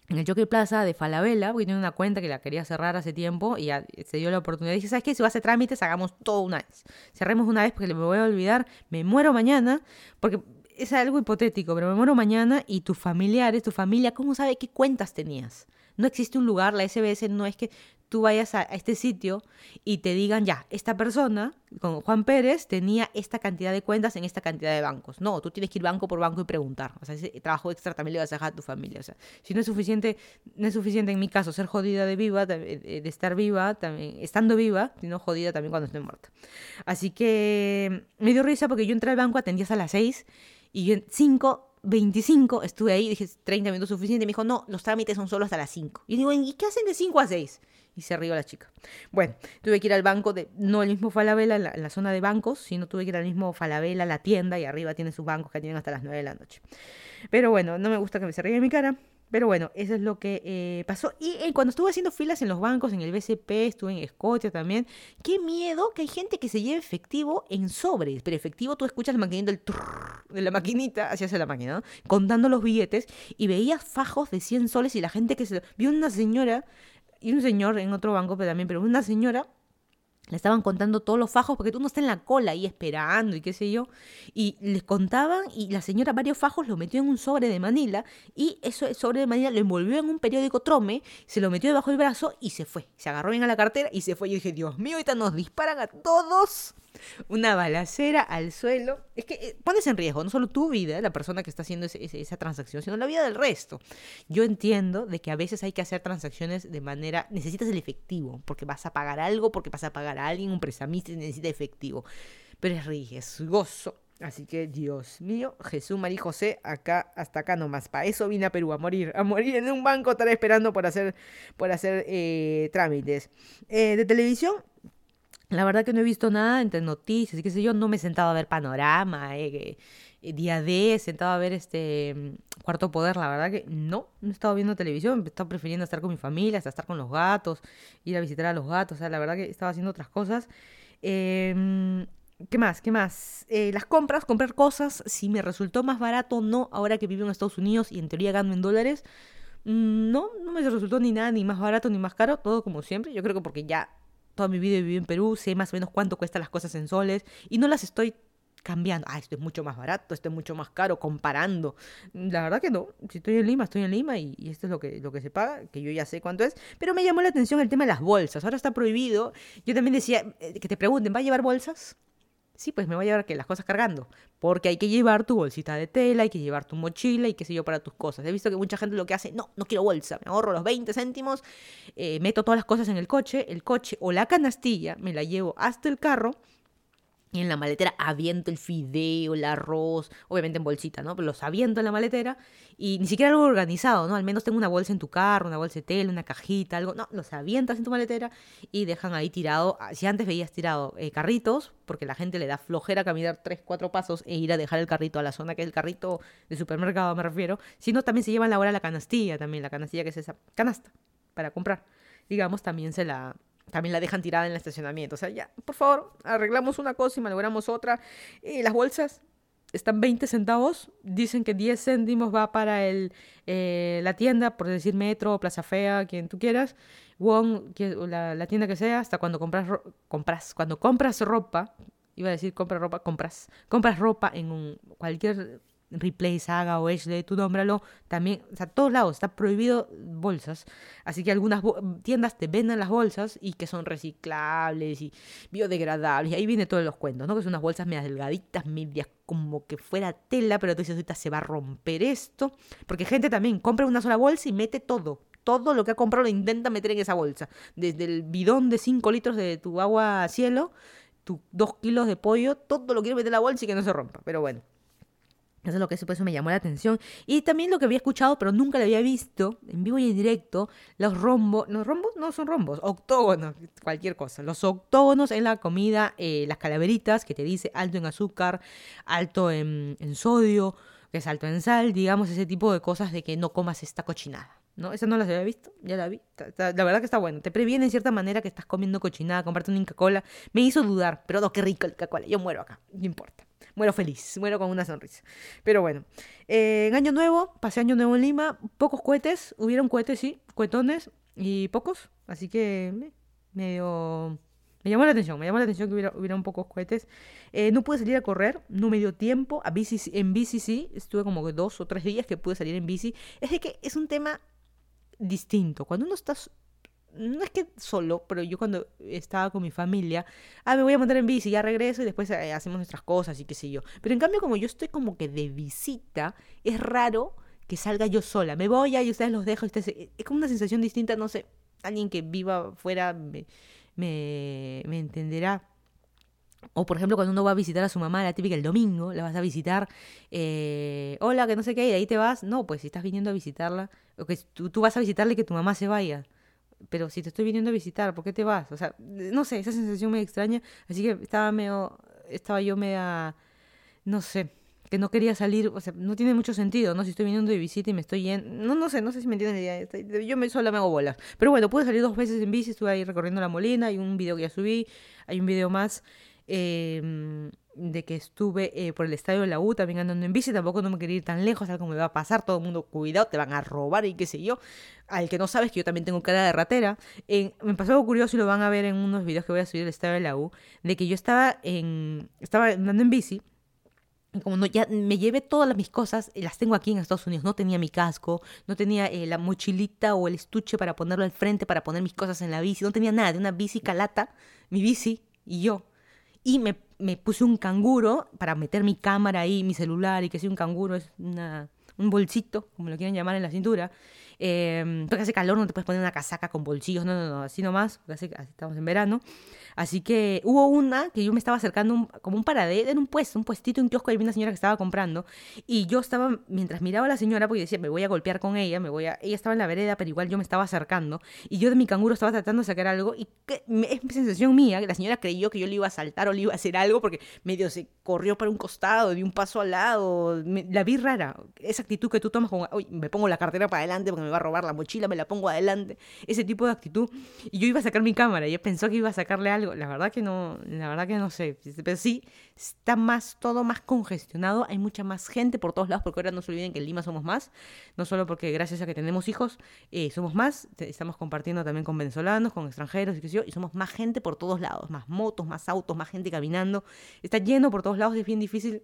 en el Jockey Plaza de Falabella, porque tiene una cuenta que la quería cerrar hace tiempo y se dio la oportunidad. Dije, ¿sabes qué? Si vas a hacer trámites, hagamos todo una vez. Cerremos una vez porque me voy a olvidar, me muero mañana, porque es algo hipotético, pero me muero mañana y tus familiares, tu familia, ¿cómo sabe qué cuentas tenías? No existe un lugar, la SBS no es que tú vayas a, este sitio y te digan, ya, esta persona, con Juan Pérez, tenía esta cantidad de cuentas en esta cantidad de bancos. No, tú tienes que ir banco por banco y preguntar. O sea, ese trabajo extra también le vas a dejar a tu familia. O sea, si no es suficiente, no es suficiente en mi caso ser jodida de viva, de, estar viva, también, estando viva, sino jodida también cuando estoy muerta. Así que me dio risa porque yo entré al banco, atendías a las 6 y yo en 5 25 estuve ahí, dije 30 minutos suficiente. Me dijo, no, los trámites son solo hasta las 5. Y digo, ¿y qué hacen de 5 a 6? Y se rió la chica. Bueno, tuve que ir al banco, de, no el mismo Falabella, en la, zona de bancos, sino tuve que ir al mismo Falabella, la tienda, y arriba tiene sus bancos que tienen hasta las 9 de la noche. Pero bueno, no me gusta que me se ríe en mi cara. Pero bueno, eso es lo que eh, pasó. Y eh, cuando estuve haciendo filas en los bancos, en el BCP, estuve en Escocia también, qué miedo que hay gente que se lleve efectivo en sobres. Pero efectivo tú escuchas la maquinita del de la maquinita, hace la máquina, ¿no? Contando los billetes y veías fajos de 100 soles y la gente que se... Vio una señora y un señor en otro banco pero también, pero una señora le estaban contando todos los fajos, porque tú no estás en la cola ahí esperando y qué sé yo. Y les contaban y la señora varios fajos lo metió en un sobre de Manila y eso sobre de Manila lo envolvió en un periódico trome, se lo metió debajo del brazo y se fue. Se agarró bien a la cartera y se fue. Yo dije, Dios mío, ahorita nos disparan a todos una balacera al suelo. Es que eh, pones en riesgo no solo tu vida, la persona que está haciendo esa transacción, sino la vida del resto. Yo entiendo de que a veces hay que hacer transacciones de manera, necesitas el efectivo, porque vas a pagar algo, porque vas a pagar a alguien, un prestamista necesita efectivo. Pero es riesgoso. Así que, Dios mío, Jesús, María José, acá, hasta acá nomás. Para eso vine a Perú, a morir. A morir en un banco, estar esperando por hacer, por hacer eh, trámites. Eh, de televisión, la verdad que no he visto nada entre noticias y qué sé yo, no me he sentado a ver panorama, eh, día D, sentado a ver este mm, Cuarto Poder, la verdad que no, no he estado viendo televisión, he estado prefiriendo estar con mi familia, hasta estar con los gatos, ir a visitar a los gatos, la verdad que estaba haciendo otras cosas. Em, ¿Qué más? ¿Qué más? Eh, las compras, comprar cosas, si me resultó más barato no, ahora que vivo en Estados Unidos y en teoría gano en dólares, mm, no, no me resultó ni nada, ni más barato ni más caro, todo como siempre. Yo creo que porque ya toda mi vida vivido en Perú, sé más o menos cuánto cuestan las cosas en soles y no las estoy cambiando. Ah, esto es mucho más barato, esto es mucho más caro, comparando. La verdad que no. Si estoy en Lima, estoy en Lima y, esto es lo que, lo que se paga, que yo ya sé cuánto es. Pero me llamó la atención el tema de las bolsas. Ahora está prohibido. Yo también decía, eh, que te pregunten, ¿va a llevar bolsas? Sí, pues me voy a llevar que las cosas cargando, porque hay que llevar tu bolsita de tela, hay que llevar tu mochila y qué sé yo para tus cosas. He visto que mucha gente lo que hace, no, no quiero bolsa, me ahorro los 20 céntimos, eh, meto todas las cosas en el coche, el coche o la canastilla me la llevo hasta el carro y en la maletera aviento el fideo, el arroz, obviamente en bolsita, ¿no? Pero los aviento en la maletera y ni siquiera algo organizado, ¿no? Al menos tengo una bolsa en tu carro, una bolsa de tela, una cajita, algo. No, los avientas en tu maletera y dejan ahí tirado. Ah, si antes veías tirado eh, carritos, porque la gente le da flojera caminar tres, cuatro pasos e ir a dejar el carrito a la zona que es el carrito de supermercado, me refiero. Sino también se llevan la hora la canastilla, también la canastilla que es esa canasta para comprar. Digamos, también se la, también la dejan tirada en el estacionamiento. O sea, ya, por favor, arreglamos una cosa y malogramos otra. Y las bolsas están 20 centavos. Dicen que 10 céntimos va para el, eh, la tienda, por decir Metro, Plaza Fea, quien tú quieras. Wong, la, la tienda que sea, hasta cuando compras, compras, cuando compras ropa, iba a decir compra ropa, compras, compras ropa en un, cualquier Replay, Saga o Ashley, tú nómbralo, también, o sea, todos lados está prohibido bolsas, así que algunas tiendas te venden las bolsas y que son reciclables y biodegradables, y ahí viene todos los cuentos, ¿no? Que son unas bolsas medias delgaditas, medias como que fuera tela, pero tú dices, ahorita se va a romper esto, porque gente también compra una sola bolsa y mete todo, todo lo que ha comprado lo intenta meter en esa bolsa, desde el bidón de 5 litros de tu agua a cielo, tus 2 kilos de pollo, todo lo quiere meter en la bolsa y que no se rompa, pero bueno. Eso es lo que eso me llamó la atención. Y también lo que había escuchado, pero nunca lo había visto, en vivo y en directo, los rombos, los rombos no son rombos, octógonos, cualquier cosa. Los octógonos en la comida, eh, las calaveritas, que te dice alto en azúcar, alto en, sodio, que es alto en sal, digamos, ese tipo de cosas de que no comas esta cochinada. ¿no? Esa no las había visto, ya la vi. La verdad que está bueno. Te previene en cierta manera que estás comiendo cochinada, comprarte una Inca-Cola. Me hizo dudar, pero no, qué rico el Inca-Cola. Yo muero acá, no importa muero feliz, muero con una sonrisa. Pero bueno, eh, en Año Nuevo, pasé Año Nuevo en Lima, pocos cohetes, hubieron cohetes, sí, cohetones y pocos, así que me, medio... Me llamó la atención, me llamó la atención que hubiera, hubieran pocos cohetes. Eh, no pude salir a correr, no me dio tiempo. A bici, en bici sí, estuve como dos o tres días que pude salir en bici. Es de que es un tema distinto. Cuando uno está no es que solo, pero yo cuando estaba con mi familia, ah, me voy a montar en bici, ya regreso y después eh, hacemos nuestras cosas y qué sé yo. Pero en cambio, como yo estoy como que de visita, es raro que salga yo sola. Me voy y ustedes los dejo. Ustedes, es como una sensación distinta, no sé, alguien que viva fuera me, me, entenderá. O por ejemplo, cuando uno va a visitar a su mamá, la típica el domingo, la vas a visitar, eh, hola, que no sé qué, y ahí te vas. No, pues si estás viniendo a visitarla, o que tú, tú vas a visitarle que tu mamá se vaya pero si te estoy viniendo a visitar, ¿por qué te vas? O sea, no sé, esa sensación me extraña, así que estaba medio, estaba yo media, no sé, que no quería salir, o sea, no tiene mucho sentido, ¿no? Si estoy viniendo de visita y me estoy yendo, no, no sé, no sé si me entienden la idea, yo me, solo me hago bolas. Pero bueno, pude salir dos veces en bici, estuve ahí recorriendo la molina, hay un video que ya subí, hay un video más, eh, de que estuve eh, por el estadio de la U también andando en bici, tampoco no me quería ir tan lejos, algo me va a pasar, todo el mundo cuidado, te van a robar y qué sé yo. Al que no sabes que yo también tengo cara de ratera. me pasó algo curioso y lo van a ver en unos videos que voy a subir del estadio de la U, de que yo estaba en estaba andando en bici como no, ya me llevé todas mis cosas, las tengo aquí en Estados Unidos. No tenía mi casco, no tenía eh, la mochilita o el estuche para ponerlo al frente, para poner mis cosas en la bici. No tenía nada, de una bici calata, mi bici y yo. Y me me puse un canguro para meter mi cámara ahí, mi celular, y que si un canguro es un bolsito, como lo quieran llamar en la cintura. Eh, porque hace calor, no te puedes poner una casaca con bolsillos, no, no, no, así nomás, porque así estamos en verano. Así que hubo una que yo me estaba acercando como un paradero, en un puesto, un puestito, un kiosco, y vi una señora que estaba comprando. Y yo estaba, mientras miraba a la señora, porque decía, me voy a golpear con ella, me voy a... Ella estaba en la vereda, pero igual yo me estaba acercando. Y yo de mi canguro estaba tratando de sacar algo. Y que, es sensación mía, que la señora creyó que yo le iba a saltar o le iba a hacer algo, porque medio se corrió para un costado, di un paso al lado. la vi rara. Esa actitud que tú tomas con, me pongo la cartera para adelante porque me va a robar la mochila, me la pongo adelante, ese tipo de actitud. Y yo iba a sacar mi cámara, y yo pensó que iba a sacarle algo, la verdad que no, la verdad que no sé, pero sí, está más, todo más congestionado, hay mucha más gente por todos lados, porque ahora no se olviden que en Lima somos más, no solo porque gracias a que tenemos hijos, eh, somos más, estamos compartiendo también con venezolanos, con extranjeros y yo, y somos más gente por todos lados, más motos, más autos, más gente caminando, está lleno por todos lados, es bien difícil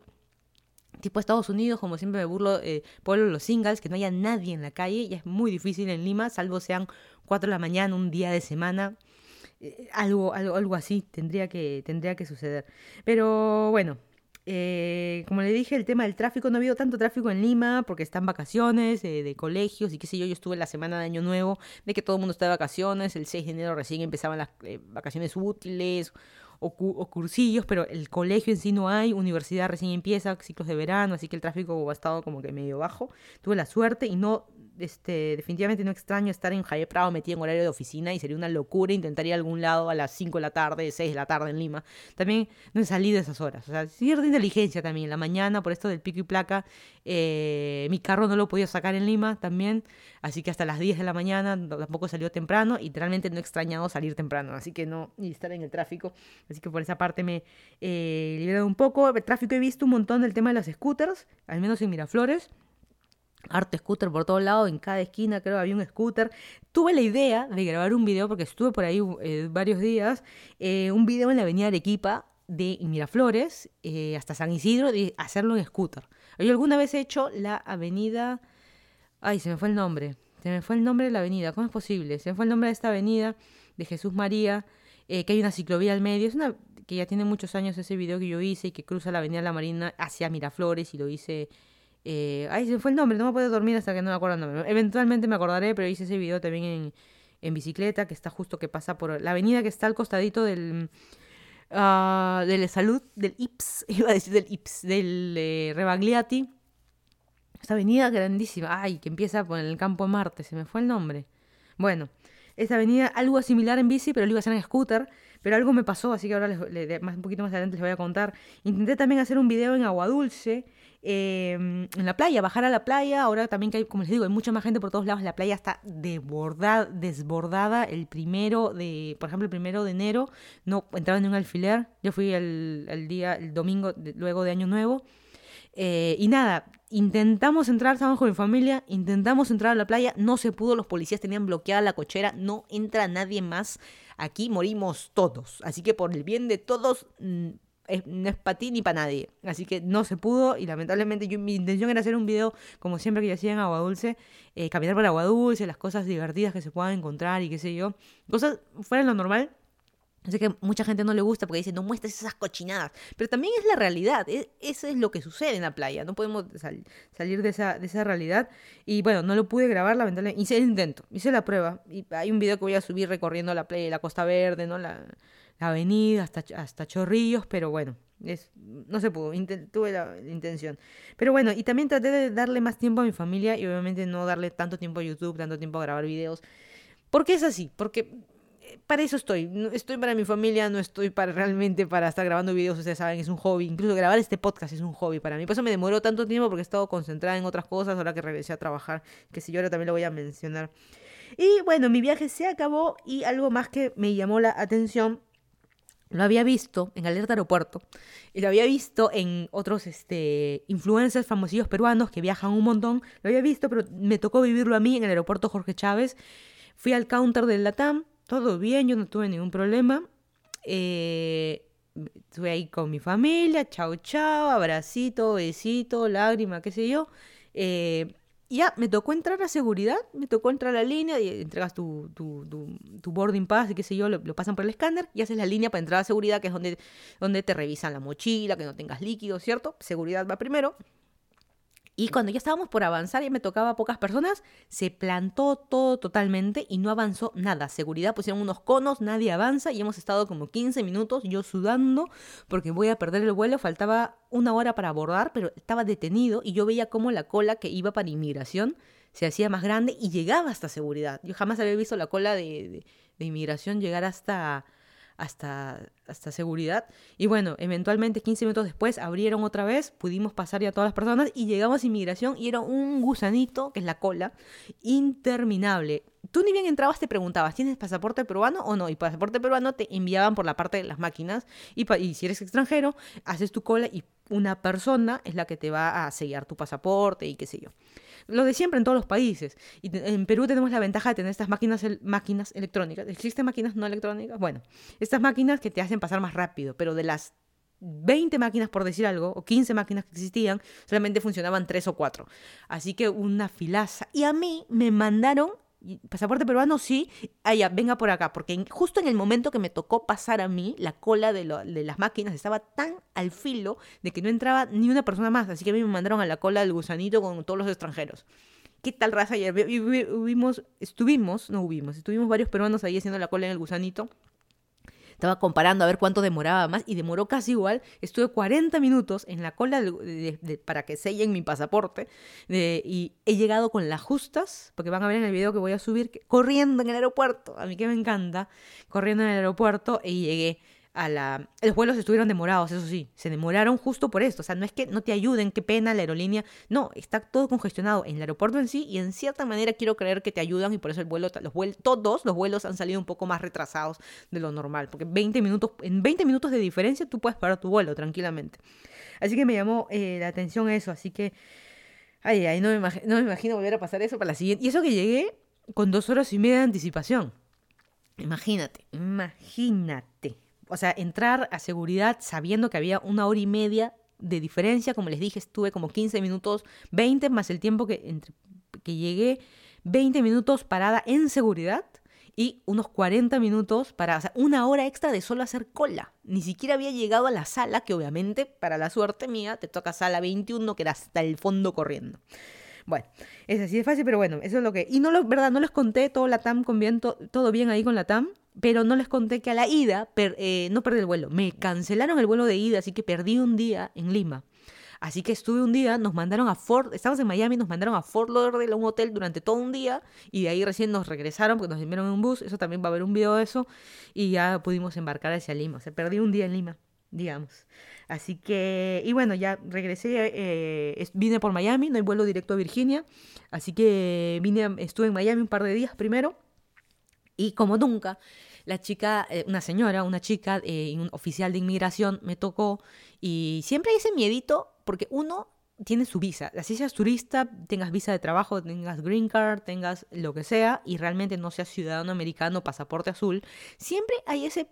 tipo Estados Unidos, como siempre me burlo, eh, pueblo de los singles, que no haya nadie en la calle, y es muy difícil en Lima, salvo sean 4 de la mañana, un día de semana, eh, algo, algo, algo así tendría que, tendría que suceder. Pero bueno, eh, como le dije, el tema del tráfico, no ha habido tanto tráfico en Lima porque están vacaciones de colegios y qué sé yo, yo estuve la semana de Año Nuevo, de que todo el mundo está de vacaciones, el 6 de enero recién empezaban las vacaciones útiles o, cursillos, pero el colegio en sí no hay, universidad recién empieza, ciclos de verano, así que el tráfico ha estado como que medio bajo. Tuve la suerte y no, este, definitivamente no extraño estar en Javier Prado metido en horario de oficina y sería una locura intentar ir a algún lado a las 5 de la tarde, 6 de la tarde en Lima. También no he salido esas horas. O sea, cierta inteligencia también. La mañana, por esto del pico y placa, eh, mi carro no lo podía sacar en Lima también. Así que hasta las 10 de la mañana tampoco salió temprano y realmente no he extrañado salir temprano. Así que no, y estar en el tráfico. Así que por esa parte me he liberado un poco. El tráfico he visto un montón del tema de las scooters, al menos en Miraflores. Arte scooter por todos lados, en cada esquina creo había un scooter. Tuve la idea de grabar un video, porque estuve por ahí eh, varios días, eh, un video en la avenida Arequipa de Miraflores eh, hasta San Isidro, de hacerlo en scooter. Yo alguna vez he hecho la avenida... Ay, se me fue el nombre. Se me fue el nombre de la avenida. ¿Cómo es posible? Se me fue el nombre de esta avenida de Jesús María, que hay una ciclovía al medio. Es una que ya tiene muchos años ese video que yo hice y que cruza la avenida La Marina hacia Miraflores y lo hice eh, ay, se fue el nombre, no me puedo dormir hasta que no me acuerdo el nombre. Eventualmente me acordaré, pero hice ese video también en, bicicleta, que está justo que pasa por la avenida que está al costadito del. Uh, de la salud, del IPS, iba a decir del IPS, del eh, Rebagliati. Esta avenida grandísima, ay, que empieza por el campo de Marte, se me fue el nombre. Bueno, esta avenida, algo similar en bici, pero lo iba a hacer en scooter. Pero algo me pasó, así que ahora les, un poquito más adelante les voy a contar. Intenté también hacer un video en Agua Dulce, em, en la playa, bajar a la playa. Ahora también que hay, como les digo, hay mucha más gente por todos lados. La playa está desbordada, desbordada. El primero de, por ejemplo, el primero de enero no entraba en un alfiler. Yo fui el, día, el domingo, luego de Año Nuevo. Eh, y nada, intentamos entrar, estábamos con mi familia, intentamos entrar a la playa, no se pudo, los policías tenían bloqueada la cochera, no entra nadie más, aquí morimos todos, así que por el bien de todos, mm, no es para ti ni para nadie, así que no se pudo y lamentablemente yo, mi intención era hacer un video como siempre que yo hacía en Agua Dulce, eh, caminar por Agua Dulce, las cosas divertidas que se puedan encontrar y qué sé yo, cosas fuera de lo normal, Sé que mucha gente no le gusta porque dice, no muestres esas cochinadas. Pero también es la realidad. E, eso es lo que sucede en la playa. No podemos salir de esa, de esa realidad. Y bueno, no lo pude grabar, lamentablemente. Hice el intento, hice la prueba. Y hay un video que voy a subir recorriendo la playa, la Costa Verde, ¿no? La, avenida hasta, hasta Chorrillos. Pero bueno, es, no se pudo. tuve la, intención. Pero bueno, y también traté de darle más tiempo a mi familia y obviamente no darle tanto tiempo a YouTube, tanto tiempo a grabar videos. Porque es así, porque para eso estoy. Estoy para mi familia, no estoy para realmente para estar grabando videos, ustedes saben, es un hobby. Incluso grabar este podcast es un hobby para mí. Por eso me demoró tanto tiempo porque he estado concentrada en otras cosas ahora que regresé a trabajar, que si yo ahora también lo voy a mencionar. Y bueno, mi viaje se acabó y algo más que me llamó la atención lo había visto en Alerta Aeropuerto y lo había visto en otros este, influencers famosillos peruanos que viajan un montón. Lo había visto, pero me tocó vivirlo a mí en el aeropuerto Jorge Chávez. Fui al counter del Latam todo bien, yo no tuve ningún problema. Eh, estuve ahí con mi familia, chao, chao, abracito, besito, lágrima, qué sé yo. Eh, ya, me tocó entrar a seguridad, me tocó entrar a la línea, y entregas tu, tu, tu, boarding pass qué sé yo, lo, lo, pasan por el escáner y haces la línea para entrar a seguridad, que es donde, donde te revisan la mochila, que no tengas líquido, ¿cierto? Seguridad va primero. Y cuando ya estábamos por avanzar y me tocaba pocas personas, se plantó todo totalmente y no avanzó nada. Seguridad pusieron unos conos, nadie avanza y hemos estado como 15 minutos yo sudando porque voy a perder el vuelo. Faltaba una hora para abordar, pero estaba detenido y yo veía como la cola que iba para inmigración se hacía más grande y llegaba hasta seguridad. Yo jamás había visto la cola de inmigración llegar hasta hasta, hasta seguridad. Y bueno, eventualmente 15 minutos después abrieron otra vez, pudimos pasar ya todas las personas y llegamos a inmigración y era un gusanito, que es la cola, interminable. Tú ni bien entrabas te preguntabas, ¿tienes pasaporte peruano o no? Y pasaporte peruano te enviaban por la parte de las máquinas y, si eres extranjero, haces tu cola y una persona es la que te va a sellar tu pasaporte y qué sé yo. Lo de siempre en todos los países. Y en Perú tenemos la ventaja de tener estas máquinas, máquinas electrónicas. ¿Existen máquinas no electrónicas? Bueno, estas máquinas que te hacen pasar más rápido, pero de las 20 máquinas, por decir algo, o 15 máquinas que existían, solamente funcionaban 3 o 4. Así que una filaza. Y a mí me mandaron pasaporte peruano sí, allá, venga por acá, porque justo en el momento que me tocó pasar a mí, la cola de, de, las máquinas estaba tan al filo de que no entraba ni una persona más, así que a mí me mandaron a la cola del gusanito con todos los extranjeros. ¿Qué tal raza ayer? Hubimos, estuvimos, no hubimos, estuvimos varios peruanos ahí haciendo la cola en el gusanito estaba comparando a ver cuánto demoraba más y demoró casi igual. Estuve 40 minutos en la cola para que sellen mi pasaporte y he llegado con las justas, porque van a ver en el video que voy a subir, corriendo en el aeropuerto. A mí que me encanta, corriendo en el aeropuerto y llegué a la... Los vuelos estuvieron demorados, eso sí, se demoraron justo por esto. O sea, no es que no te ayuden, qué pena la aerolínea. No, está todo congestionado en el aeropuerto en sí y en cierta manera quiero creer que te ayudan y por eso el vuelo, los vuelos, todos los vuelos han salido un poco más retrasados de lo normal. Porque 20 minutos, en 20 minutos de diferencia tú puedes parar tu vuelo tranquilamente. Así que me llamó eh, la atención eso, así que... Ay, ay, no me, no me imagino volver a pasar eso para la siguiente. Y eso que llegué con dos horas y media de anticipación. Imagínate, imagínate o sea, entrar a seguridad sabiendo que había una hora y media de diferencia, como les dije, estuve como 15 minutos, 20 más el tiempo que, que llegué, 20 minutos parada en seguridad y unos 40 minutos para, o sea, una hora extra de solo hacer cola. Ni siquiera había llegado a la sala, que obviamente, para la suerte mía, te toca sala 21, que era hasta el fondo corriendo. Bueno, es así de fácil, pero bueno, eso es lo que... Y no lo, verdad, no les conté todo la TAM con bien, todo bien ahí con la TAM pero no les conté que a la ida eh, no perdí el vuelo, me cancelaron el vuelo de ida, así que perdí un día en Lima. Así que estuve un día, nos mandaron a Fort, estábamos en Miami, nos mandaron a Fort Lauderdale, un hotel durante todo un día, y de ahí recién nos regresaron porque nos enviaron en un bus, eso también va a haber un video de eso, y ya pudimos embarcar hacia Lima. O sea, perdí un día en Lima, digamos. Así que, y bueno, ya regresé, eh, vine por Miami, no hay vuelo directo a Virginia, así que vine, estuve en Miami un par de días primero, y como nunca, la chica, eh, una señora, una chica, eh, un oficial de inmigración me tocó y siempre hay ese miedito porque uno tiene su visa. Así seas turista, tengas visa de trabajo, tengas green card, tengas lo que sea y realmente no seas ciudadano americano, pasaporte azul, siempre hay ese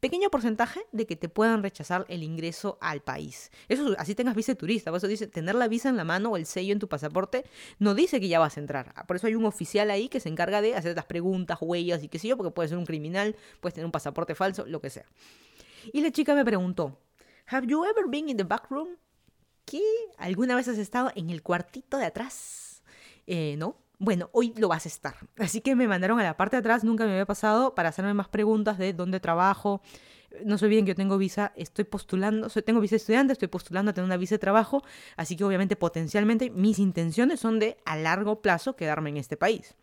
pequeño porcentaje de que te puedan rechazar el ingreso al país. Eso así tengas visa turista, por eso dice tener la visa en la mano o el sello en tu pasaporte no dice que ya vas a entrar. Por eso hay un oficial ahí que se encarga de hacer las preguntas, huellas y qué sé yo, porque puede ser un criminal, puedes tener un pasaporte falso, lo que sea. Y la chica me preguntó, "Have you ever been in the back room?" ¿Qué? ¿Alguna vez has estado en el cuartito de atrás? Eh, no. Bueno, hoy lo vas a estar. Así que me mandaron a la parte de atrás, nunca me había pasado, para hacerme más preguntas de dónde trabajo. No se olviden que yo tengo visa, estoy postulando, tengo visa estudiante, estoy postulando a tener una visa de trabajo, así que obviamente potencialmente mis intenciones son de a largo plazo quedarme en este país.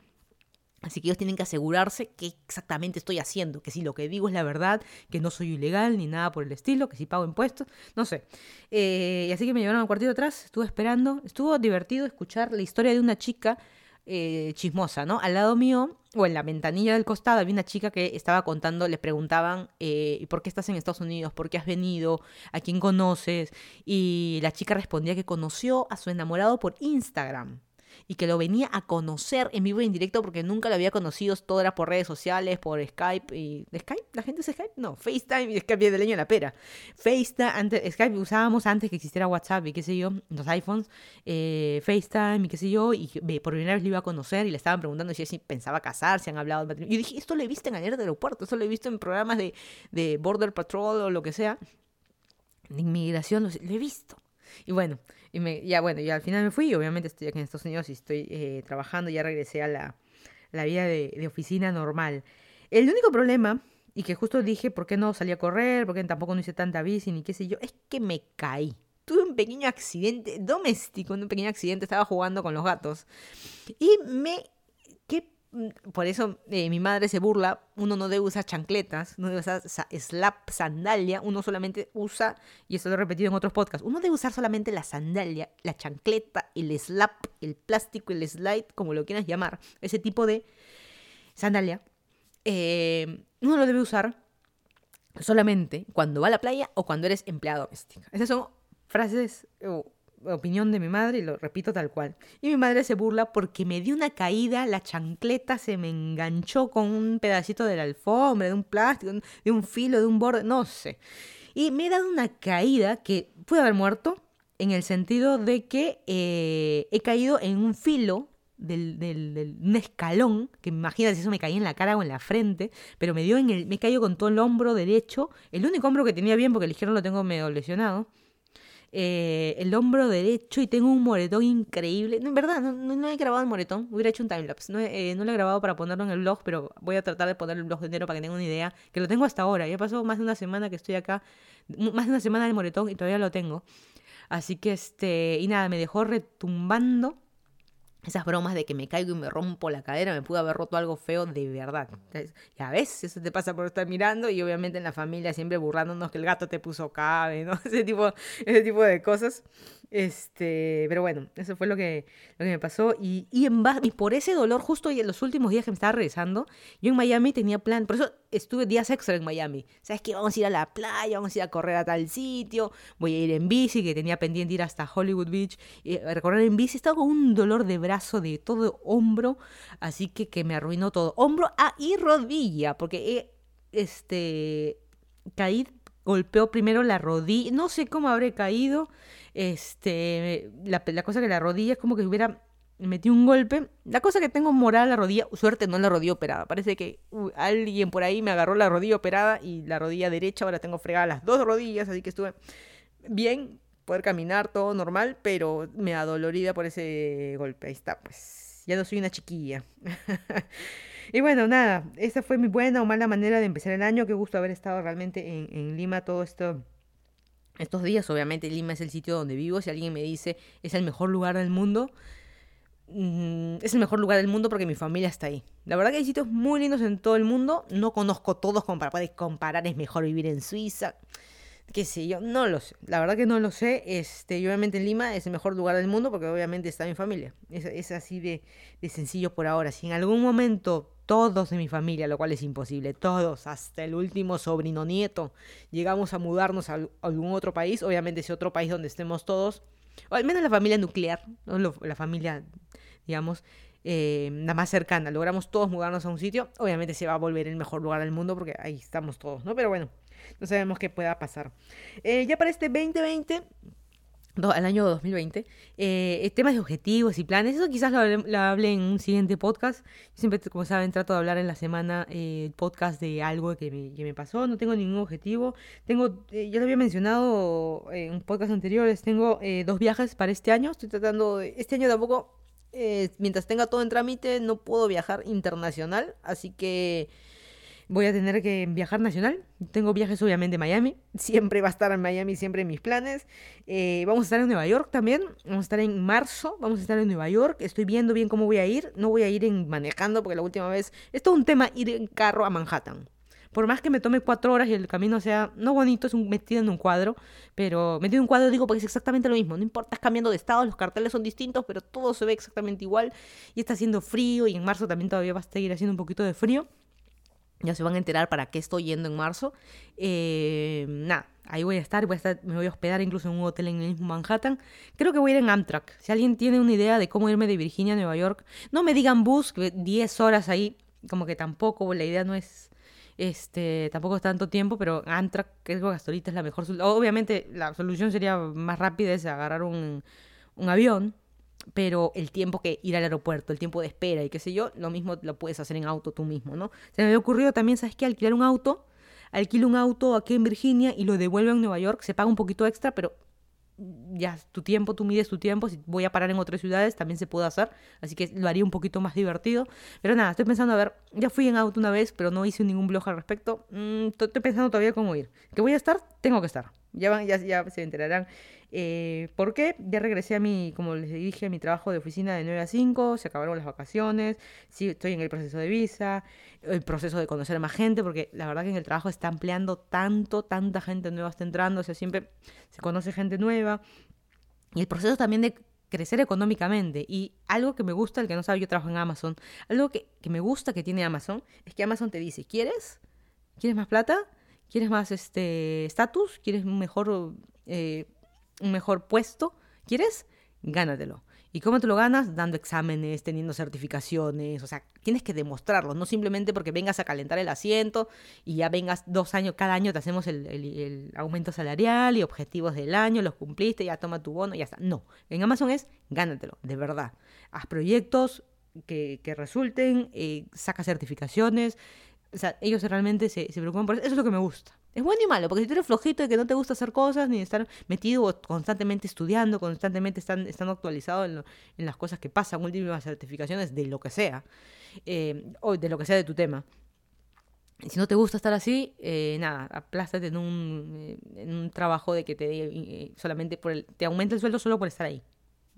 Así que ellos tienen que asegurarse qué exactamente estoy haciendo, que si lo que digo es la verdad, que no soy ilegal ni nada por el estilo, que si pago impuestos, no sé. Eh, y así que me llevaron al cuartito atrás, estuve esperando, estuvo divertido escuchar la historia de una chica eh, chismosa, ¿no? Al lado mío, o en la ventanilla del costado, había una chica que estaba contando, le preguntaban, eh, ¿por qué estás en Estados Unidos? ¿Por qué has venido? ¿A quién conoces? Y la chica respondía que conoció a su enamorado por Instagram y que lo venía a conocer en vivo y en directo porque nunca lo había conocido, todo era por redes sociales, por Skype y... ¿Skype? ¿La gente es Skype? No, FaceTime y Skype de leño en la pera. FaceTime, antes, Skype usábamos antes que existiera WhatsApp y qué sé yo, los iPhones, eh, FaceTime y qué sé yo, y por primera vez lo iba a conocer y le estaban preguntando si, si pensaba casarse, han hablado de matrimonio. Yo dije, esto lo he visto en el aeropuerto, esto lo he visto en programas de, de Border Patrol o lo que sea, de inmigración, lo he visto. Y bueno, y me, ya bueno, y al final me fui, obviamente estoy aquí en Estados Unidos y estoy eh, trabajando, ya regresé a la, la vida de, oficina normal. El único problema, y que justo dije, ¿por qué no salí a correr? ¿Por qué tampoco no hice tanta bici ni qué sé yo? Es que me caí. Tuve un pequeño accidente doméstico, un pequeño accidente, estaba jugando con los gatos. Y me... ¿Qué mm, por eso eh, mi madre se burla, uno no debe usar chancletas, no debe usar slap, sandalia, uno solamente usa, y esto lo he repetido en otros podcasts, uno debe usar solamente la sandalia, la chancleta, el slap, el plástico, el slide, como lo quieras llamar, ese tipo de sandalia, eh, uno lo debe usar solamente cuando va a la playa o cuando eres empleado doméstica. Esas son frases opinión de mi madre y lo repito tal cual. Y mi madre se burla porque me dio una caída, la chancleta se me enganchó con un pedacito de la alfombra, de un plástico, de un filo, de un borde, no sé. Y me he dado una caída que pude haber muerto en el sentido de que eh, he caído en un filo del, del, un escalón, que imagínate si eso me caía en la cara o en la frente, pero me dio en el, me caído con todo el hombro derecho, el único hombro que tenía bien porque el izquierdo lo tengo medio lesionado, eh, el hombro derecho y tengo un moretón increíble. en verdad, no, he grabado el moretón, hubiera hecho un timelapse. No, eh, no lo he grabado para ponerlo en el blog, pero voy a tratar de poner el blog de enero para que tengan una idea. Que lo tengo hasta ahora. Ya pasó más de una semana que estoy acá, más de una semana del moretón y todavía lo tengo. Así que este, y nada, me dejó retumbando esas bromas de que me caigo y me rompo la cadera, me pudo haber roto algo feo de verdad. Y a veces eso te pasa por estar mirando y obviamente en la familia siempre burlándonos que el gato te puso cabe, ¿no? Ese tipo, ese tipo de cosas. Este, pero bueno, eso fue lo que, lo que me pasó. Y, y, en, y por ese dolor, justo en los últimos días que me estaba regresando, yo en Miami tenía plan, por eso estuve días extra en Miami. ¿Sabes qué? Vamos a ir a la playa, vamos a ir a correr a tal sitio, voy a ir en bici, que tenía pendiente ir hasta Hollywood Beach, y recorrer en bici. Estaba con un dolor de brazo, de todo hombro, así que, que me arruinó todo. Hombro ah, y rodilla, porque he, este, caí, golpeó primero la rodilla, no sé cómo habré caído este, la, cosa que la rodilla es como que hubiera metido un golpe. La cosa que tengo morada la rodilla, suerte no la rodilla operada. Parece que alguien por ahí me agarró la rodilla operada y la rodilla derecha. Ahora tengo fregada las dos rodillas, así que estuve bien, poder caminar todo normal, pero me adolorida por ese golpe. Ahí está, pues ya no soy una chiquilla. y bueno, nada, esa fue mi buena o mala manera de empezar el año. Qué gusto haber estado realmente en, en Lima todo esto estos días, obviamente Lima es el sitio donde vivo. Si alguien me dice es el mejor lugar del mundo, mm, es el mejor lugar del mundo porque mi familia está ahí. La verdad que hay sitios muy lindos en todo el mundo. No conozco todos como para poder comparar. Es mejor vivir en Suiza. Qué sé yo, no lo sé. La verdad que no lo sé. Este, y obviamente en Lima es el mejor lugar del mundo porque obviamente está mi familia. Es, es así de, de sencillo por ahora. Si en algún momento todos de mi familia, lo cual es imposible, todos, hasta el último sobrino nieto, llegamos a mudarnos a algún otro país, obviamente ese otro país donde estemos todos, o al menos la familia nuclear, la familia, digamos, eh, la más cercana, logramos todos mudarnos a un sitio, obviamente se va a volver el mejor lugar del mundo porque ahí estamos todos, ¿no? Pero bueno, no sabemos qué pueda pasar. Eh, ya para este 2020 al año 2020, eh, temas de objetivos y planes, eso quizás lo, hable, en un siguiente podcast. siempre, como saben, trato de hablar en la semana eh, podcast de algo que me, que me, pasó, no tengo ningún objetivo. Tengo, eh, ya lo había mencionado en un podcast anteriores, tengo eh, dos viajes para este año, estoy tratando, este año tampoco, mientras tenga todo en trámite, no puedo viajar internacional, así que voy a tener que viajar nacional. Tengo viajes obviamente a Miami. Siempre va a estar en Miami, siempre en mis planes. Eh, vamos a estar en Nueva York también. Vamos a estar en marzo. Vamos a estar en Nueva York. Estoy viendo bien cómo voy a ir. No voy a ir en manejando porque la última vez... Es todo un tema ir en carro a Manhattan. Por más que me tome cuatro horas y el camino sea no bonito, es un, metido en un cuadro, pero metido en un cuadro digo porque es exactamente lo mismo. No importa, estás cambiando de estado, los carteles son distintos, pero todo se ve exactamente igual. Y está haciendo frío y en marzo también todavía va a seguir haciendo un poquito de frío. Ya se van a enterar para qué estoy yendo en marzo. Eh, nada, ahí voy a estar, voy a estar, me voy a hospedar incluso en un hotel en el mismo Manhattan. Creo que voy a ir en Amtrak. Si alguien tiene una idea de cómo irme de Virginia a Nueva York, no me digan bus, 10 horas ahí, como que tampoco, la idea no es este tampoco es tanto tiempo, pero Amtrak, creo que hasta ahorita es la mejor solución. Obviamente la solución sería más rápida, es agarrar un, un avión, pero el tiempo que ir al aeropuerto, el tiempo de espera y qué sé yo, lo mismo lo puedes hacer en auto tú mismo, ¿no? Se me había ocurrido también, ¿sabes qué? Alquilar un auto, alquilo un auto aquí en Virginia y lo devuelvo en Nueva York, se paga un poquito extra, pero ya tu tiempo, tú mides tu tiempo, si voy a parar en otras ciudades también se puede hacer, así que lo haría un poquito más divertido. Pero nada, estoy pensando, a ver, ya fui en auto una vez, pero no hice ningún blog al respecto, mm, estoy pensando todavía cómo ir. Que voy a estar, tengo que estar. Ya, van, ya, ya se enterarán. Eh, ¿Por qué? Ya regresé a mi, como les dije, a mi trabajo de oficina de 9 a 5, se acabaron las vacaciones, sí, estoy en el proceso de visa, el proceso de conocer más gente, porque la verdad que en el trabajo está ampliando tanto, tanta gente nueva está entrando, o sea, siempre se conoce gente nueva. Y el proceso también de crecer económicamente. Y algo que me gusta, el que no sabe, yo trabajo en Amazon, algo que, que me gusta que tiene Amazon es que Amazon te dice, ¿quieres? ¿Quieres más plata? ¿Quieres más este estatus? ¿Quieres un mejor, eh, un mejor puesto? ¿Quieres? Gánatelo. ¿Y cómo te lo ganas? Dando exámenes, teniendo certificaciones, o sea, tienes que demostrarlo, no simplemente porque vengas a calentar el asiento y ya vengas dos años, cada año te hacemos el, el aumento salarial y objetivos del año, los cumpliste, ya toma tu bono y ya está. No, en Amazon es gánatelo, de verdad. Haz proyectos que, que resulten, eh, saca certificaciones, o sea, ellos realmente se, se preocupan por eso. Eso es lo que me gusta. Es bueno y malo, porque si tú eres flojito y que no te gusta hacer cosas, ni estar metido constantemente estudiando, constantemente están, estando actualizado en, en, las cosas que pasan, últimas certificaciones de lo que sea, eh, o de lo que sea de tu tema. Si no te gusta estar así, eh, nada, aplástate en un, eh, en un trabajo de que te eh, solamente por el, te aumente el sueldo solo por estar ahí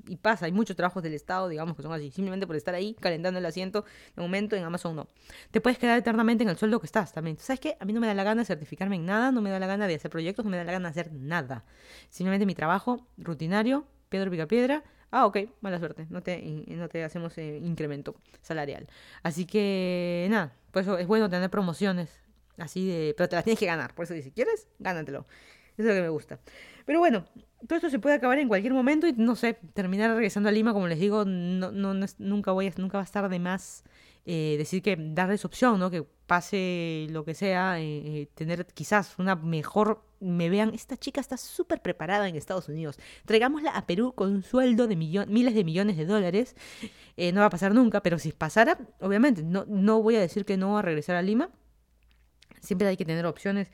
y pasa, hay muchos trabajos del Estado, digamos, que son así, simplemente por estar ahí calentando el asiento, de momento en Amazon no. Te puedes quedar eternamente en el sueldo que estás también. ¿Sabes qué? A mí no me da la gana de certificarme en nada, no me da la gana de hacer proyectos, no me da la gana de hacer nada. Simplemente mi trabajo rutinario, piedra pica piedra. Ah, ok, mala suerte, no te, no te hacemos eh, incremento salarial. Así que, nada, por eso es bueno tener promociones así de... Pero te las tienes que ganar, por eso dice, ¿quieres? Gánatelo. Eso es lo que me gusta. Pero bueno, todo esto se puede acabar en cualquier momento y no sé, terminar regresando a Lima, como les digo, no, no, nunca voy a, nunca va a estar de más eh, decir que darles opción, ¿no? Que pase lo que sea, eh, eh, tener quizás una mejor, me vean, esta chica está súper preparada en Estados Unidos, traigámosla a Perú con un sueldo de miles de millones de dólares, no va a pasar nunca, pero si pasara, obviamente, no, no voy a decir que no va a regresar a Lima, siempre hay que tener opciones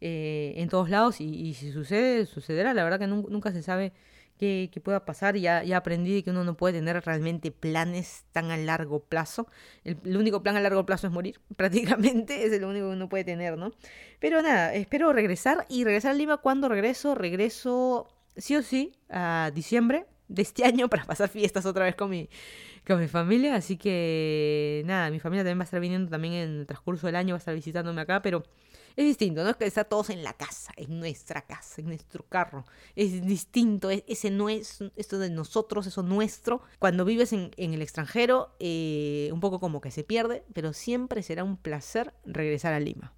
eh, en todos lados y, si sucede, sucederá. La verdad que nunca, se sabe qué, pueda pasar. Ya, ya aprendí que uno no puede tener realmente planes tan a largo plazo. El, único plan a largo plazo es morir, prácticamente. Es el único que uno puede tener, ¿no? Pero nada, espero regresar y regresar a Lima. cuando regreso? Regreso sí o sí a diciembre de este año para pasar fiestas otra vez con mi, con mi familia. Así que nada, mi familia también va a estar viniendo también en el transcurso del año, va a estar visitándome acá, pero es distinto, no es que estar todos en la casa, en nuestra casa, en nuestro carro. Es distinto, ese no es esto de nosotros, eso nuestro. Cuando vives en, el extranjero, eh, un poco como que se pierde, pero siempre será un placer regresar a Lima.